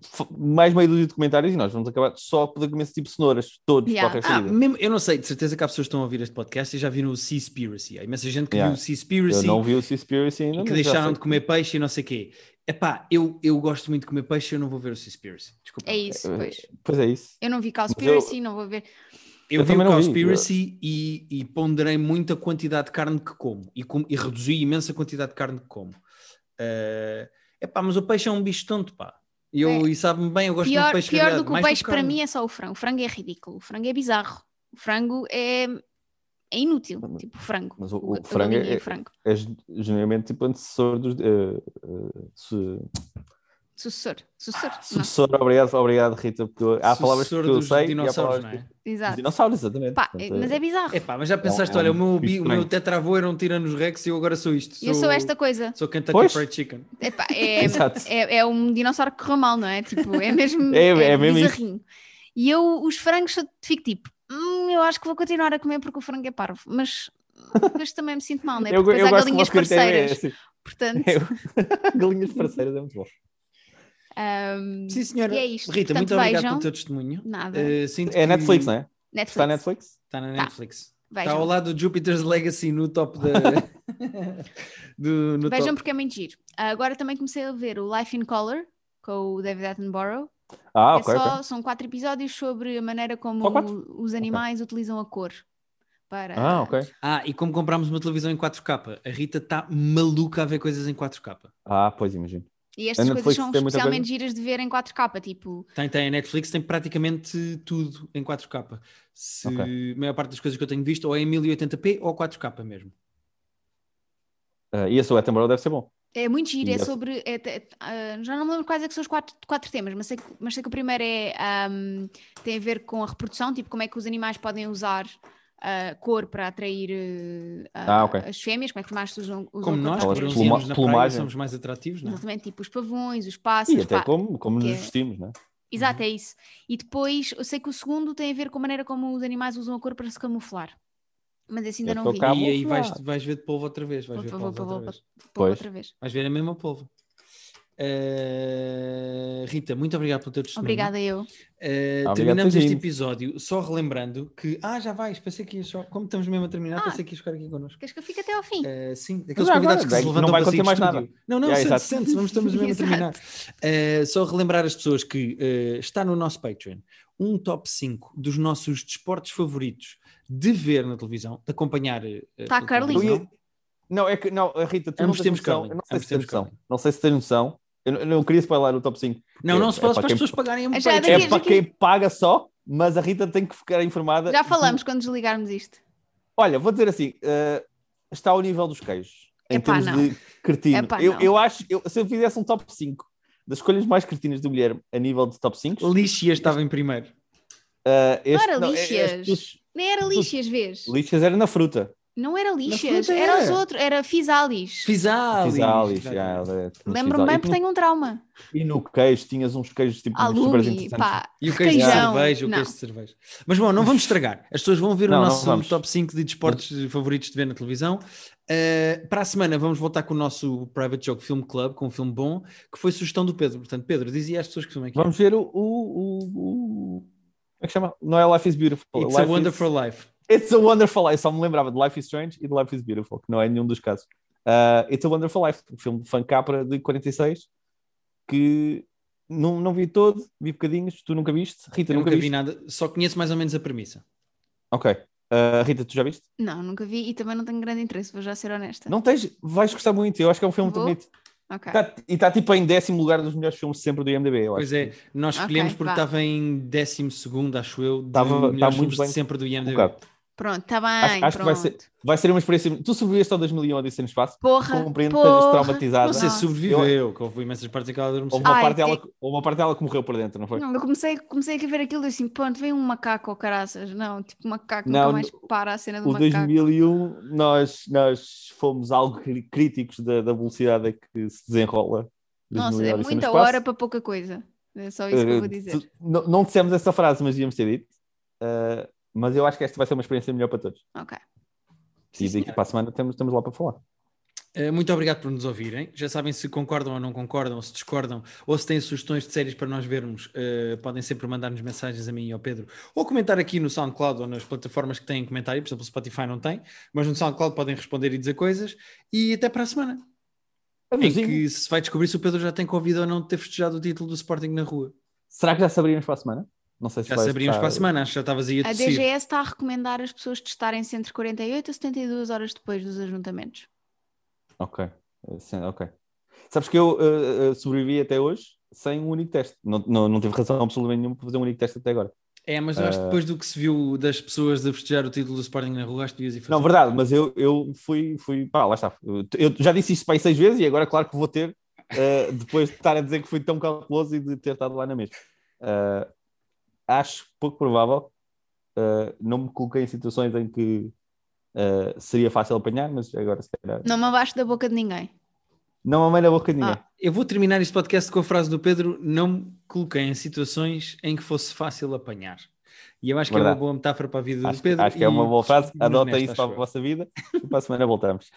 f- mais meio dúzia de comentários e nós vamos acabar só a poder comer esse tipo de cenouras, todos, Yeah. Ah, mesmo, eu não sei, de certeza que há pessoas que estão a ouvir este podcast e já viram o Seaspiracy. Há imensa gente que Yeah. viu o Seaspiracy Eu não vi o Seaspiracy ainda, que deixaram de comer peixe e não sei o quê. Epá, eu, eu gosto muito de comer peixe, eu não vou ver o Seaspiracy. Desculpa. É isso, Eh, pois. Pois é isso. Eu não vi Cowspiracy, não vou ver. Eu, Eu vi o. Cowspiracy e, e ponderei muito a quantidade de carne que como e, com- e reduzi imensa quantidade de carne que como. É epá, mas o peixe é um bicho tonto, pá. E, eu, É. e sabe-me bem, eu gosto Pior, de peixe pior do que o mais peixe para mim é só o frango. O frango é ridículo. O frango é bizarro. O frango é, é inútil. Tipo, o frango. Mas o- O- o frango é- o frango. É gen- genuinamente tipo antecessor dos. eh, eh, su- Sucessor. Sucessor. não. Sucessor, obrigado, obrigado, Rita, porque há palavras que eu dos sei. e há dinossauros, não é? Exato. dinossauros, exatamente. Pá, Portanto, mas é bizarro. Epá, mas já pensaste, é um olha, o meu, bi- bicho o meu tetravô era um Tiranos Rex e eu agora sou isto. Eu sou esta coisa. Sou Kentucky Pois. Fried Chicken. É, Exato. é, é um dinossauro que correu mal, não é? Tipo, é mesmo, É- é mesmo isso. bizarrinho. E eu, os frangos, fico tipo, "Hum, eu acho que vou continuar a comer porque o frango é parvo. Mas depois também me sinto mal, não é? Eu, Porque eu depois há gosto que o galinhas critério é parceiras. esse. Portanto, Eu- Galinhas parceiras é muito bom. Hum, Sim, senhora. E é isto. Rita, Portanto, muito obrigado vejam. pelo teu testemunho. nada. Sinto É que Netflix, não é? Netflix. Está na Netflix? Está na Tá. Netflix. Vejam. Está ao lado do Jupiter's Legacy no top da. do, no Vejam top. porque é muito giro. Agora também comecei a ver o Life in Color com o David Attenborough. Ah, É ok, só- ok. São quatro episódios sobre a maneira como quatro? os animais utilizam a cor. Para... Ah, ok. Ah, e como comprámos uma televisão em 4K, a Rita está maluca a ver coisas em 4K. Ah, pois imagino. E estas A coisas Netflix são especialmente giras de ver em 4K, tipo, Tem, tem. A Netflix tem praticamente tudo em 4K. Se, Ok. A maior parte das coisas que eu tenho visto ou é em 1080p ou 4K mesmo. Uh, e esse Attenborough deve ser bom. é muito giro, é esse- sobre, é- é- ah, já não me lembro quais é que são os quatro, quatro temas, mas sei, que, mas sei que o primeiro é, ahm, tem a ver com a reprodução, tipo como é que os animais podem usar a cor para atrair a- Ah, ok. as fêmeas, como é que os machos usam, usam Como nós, para praia, plumagem. somos mais atrativos, não é? Exatamente, tipo os pavões, os E pássaros. até pá, como, como nos é- vestimos, né? Exato, é isso. E depois, eu sei que o segundo tem a ver com a maneira como os animais usam a cor para se camuflar. Mas esse ainda Eu não vi. E aí vais, vais ver de polvo outra vez. Vais Vou- ver polvo outra vez. Pois. outra vez. Vais ver a mesma polvo. Eh, Rita, muito obrigado pelo teu testemunho. Obrigada eu. Obrigado, terminamos este episódio só relembrando que. Ah, já vais, pensei que só. Como estamos mesmo a terminar, Ah. pensei que ia ficar aqui connosco. Queres que eu fique até ao fim? Eh, sim, Mas aqueles já convidados agora, que se não levantam vai para sair acontecer mais estúdio. Não, não, Yeah, sente, exato. sente, vamos, estamos mesmo a terminar. Só relembrar as pessoas que está no nosso Patreon um top 5 dos nossos desportos favoritos de ver na televisão, de acompanhar. eh, Tá, pela curling. Não, é que, não, Rita, tu Ambos não tens temos noção. curling. Não sei se tens temos noção. Não sei se tens noção. Eu não, eu não queria spoiler o top 5. Não, não É- se é pode para para as pessoas pagarem um Já daqui- É para daqui- quem paga só, mas a Rita tem que ficar informada. Já de- falamos quando desligarmos isto. Olha, vou dizer assim: eh, está ao nível dos queijos. Em Epá, termos não. de cretino. Epá, eu, não. eu acho, eu- se eu fizesse um top 5 das escolhas mais cretinas do Guilherme a nível de top 5, Lixias estava em primeiro. eh, este, era é- Lixias. estes- Nem era lixas, vês? Lixias era na fruta. Não era lixas, era os outros, era fisalis. Fisalis. Fisalis, é, tinha Lembro-me bem porque tenho um trauma. E no queijo tinhas uns queijos tipo super Alumi, interessantes. pá. E o queijo de Queijão. cerveja, o Não. queijo de cerveja. Mas bom, não vamos estragar. As pessoas vão ver Não, o nosso top 5 de desportos favoritos de ver na televisão. Uh, para a semana vamos voltar com o nosso Private Joke Film Club, com um filme bom, que foi sugestão do Pedro. Portanto, Pedro, dizia às pessoas que filme é que é. Vamos ver o, o, o, o- Como é que chama? Não é Life is Beautiful. It's Life a is- Wonderful Life. It's a Wonderful Life. Eu só me lembrava de Life is Strange e de Life is Beautiful, que não é nenhum dos casos. Uh, It's a Wonderful Life, um filme de fan capra de 46 que não, não vi todo, vi bocadinhos. Tu nunca viste? Rita, Eu nunca, nunca vi nada, só conheço mais ou menos a premissa. Ok. Uh, Rita, tu já viste? Não, nunca vi e também não tenho grande interesse, vou já ser honesta. Não tens? Vais gostar muito. Eu acho que é um filme muito Vou? bonito. Ok. Tá- e está tipo em décimo lugar dos melhores filmes sempre do IMDb. Eu Pois acho. é, nós escolhemos porque vá. estava em 12, acho eu, de Tava- tá muito filmes de bem sempre do IMDb. colocado. Pronto, está bem, Acho- acho que vai ser- Vai ser uma experiência. Tu sobreviveste ao 2001 Odisseia no Espaço? Porra, Compreendo que estejas porra. traumatizada. Nossa. sobreviveu, que houve imensas partes que ela adormeceu. Houve uma, Ai, parte tem- dela, houve uma parte dela que morreu por dentro, não foi? Não, eu comecei, comecei a ver aquilo e assim, pronto, vem um macaco ou caraças. Não, tipo, macaco Não, nunca mais para a cena do O macaco. 2001, nós, nós fomos algo críticos da, da velocidade a que se desenrola. Nossa, 2001 é muita hora para pouca coisa. É só isso que eu vou Uh, dizer. não, não dissemos essa frase, mas devíamos ter dito. Uh, mas eu acho que esta vai ser uma experiência melhor para todos. Ok. Sim, e daqui para a semana estamos, estamos lá para falar. Eh, Muito obrigado por nos ouvirem. Já sabem se concordam ou não concordam, ou se discordam, ou se têm sugestões de séries para nós vermos, eh, podem sempre mandar-nos mensagens a mim e ao Pedro, ou comentar aqui no SoundCloud ou nas plataformas que têm comentário, por exemplo, o Spotify não tem, mas no SoundCloud podem responder e dizer coisas. E até para a semana, em Adeusinho. que se vai descobrir se o Pedro já tem Covid ou não de ter festejado o título do Sporting na rua. Será que já saberíamos para a semana? Não sei se Já vai saberíamos estar- para a semana, acho que já estavas aí a A. DGS está a recomendar as pessoas testarem-se entre 48 a 72 horas depois dos ajuntamentos. Ok, Eh, sim, ok. Sabes que eu eh, sobrevivi até hoje sem um único teste. Não, não, não tive razão absolutamente nenhuma para fazer um único teste até agora. É, mas eu acho que depois do que se viu das pessoas a festejar o título do Sporting na rua, acho que devias ir fazer. Não, verdade, mas eu, eu fui, fui. Pá, lá está. Eu, eu já disse isto para aí seis vezes e agora, claro que vou ter, eh, depois de estar a dizer que fui tão cauteloso e de ter estado lá na mesma. Eh, acho pouco provável. eh, não me coloquei em situações em que eh, seria fácil apanhar, mas agora se calhar. Não me abaixo da boca de ninguém. Não amei na boca de ninguém. Ah. Eu vou terminar este podcast com a frase do Pedro: não me coloquei em situações em que fosse fácil apanhar. E eu acho que é Verdade. uma boa metáfora para a vida acho, do Pedro. acho que é uma boa frase. nesta, isso para a vossa vida e para a semana voltamos.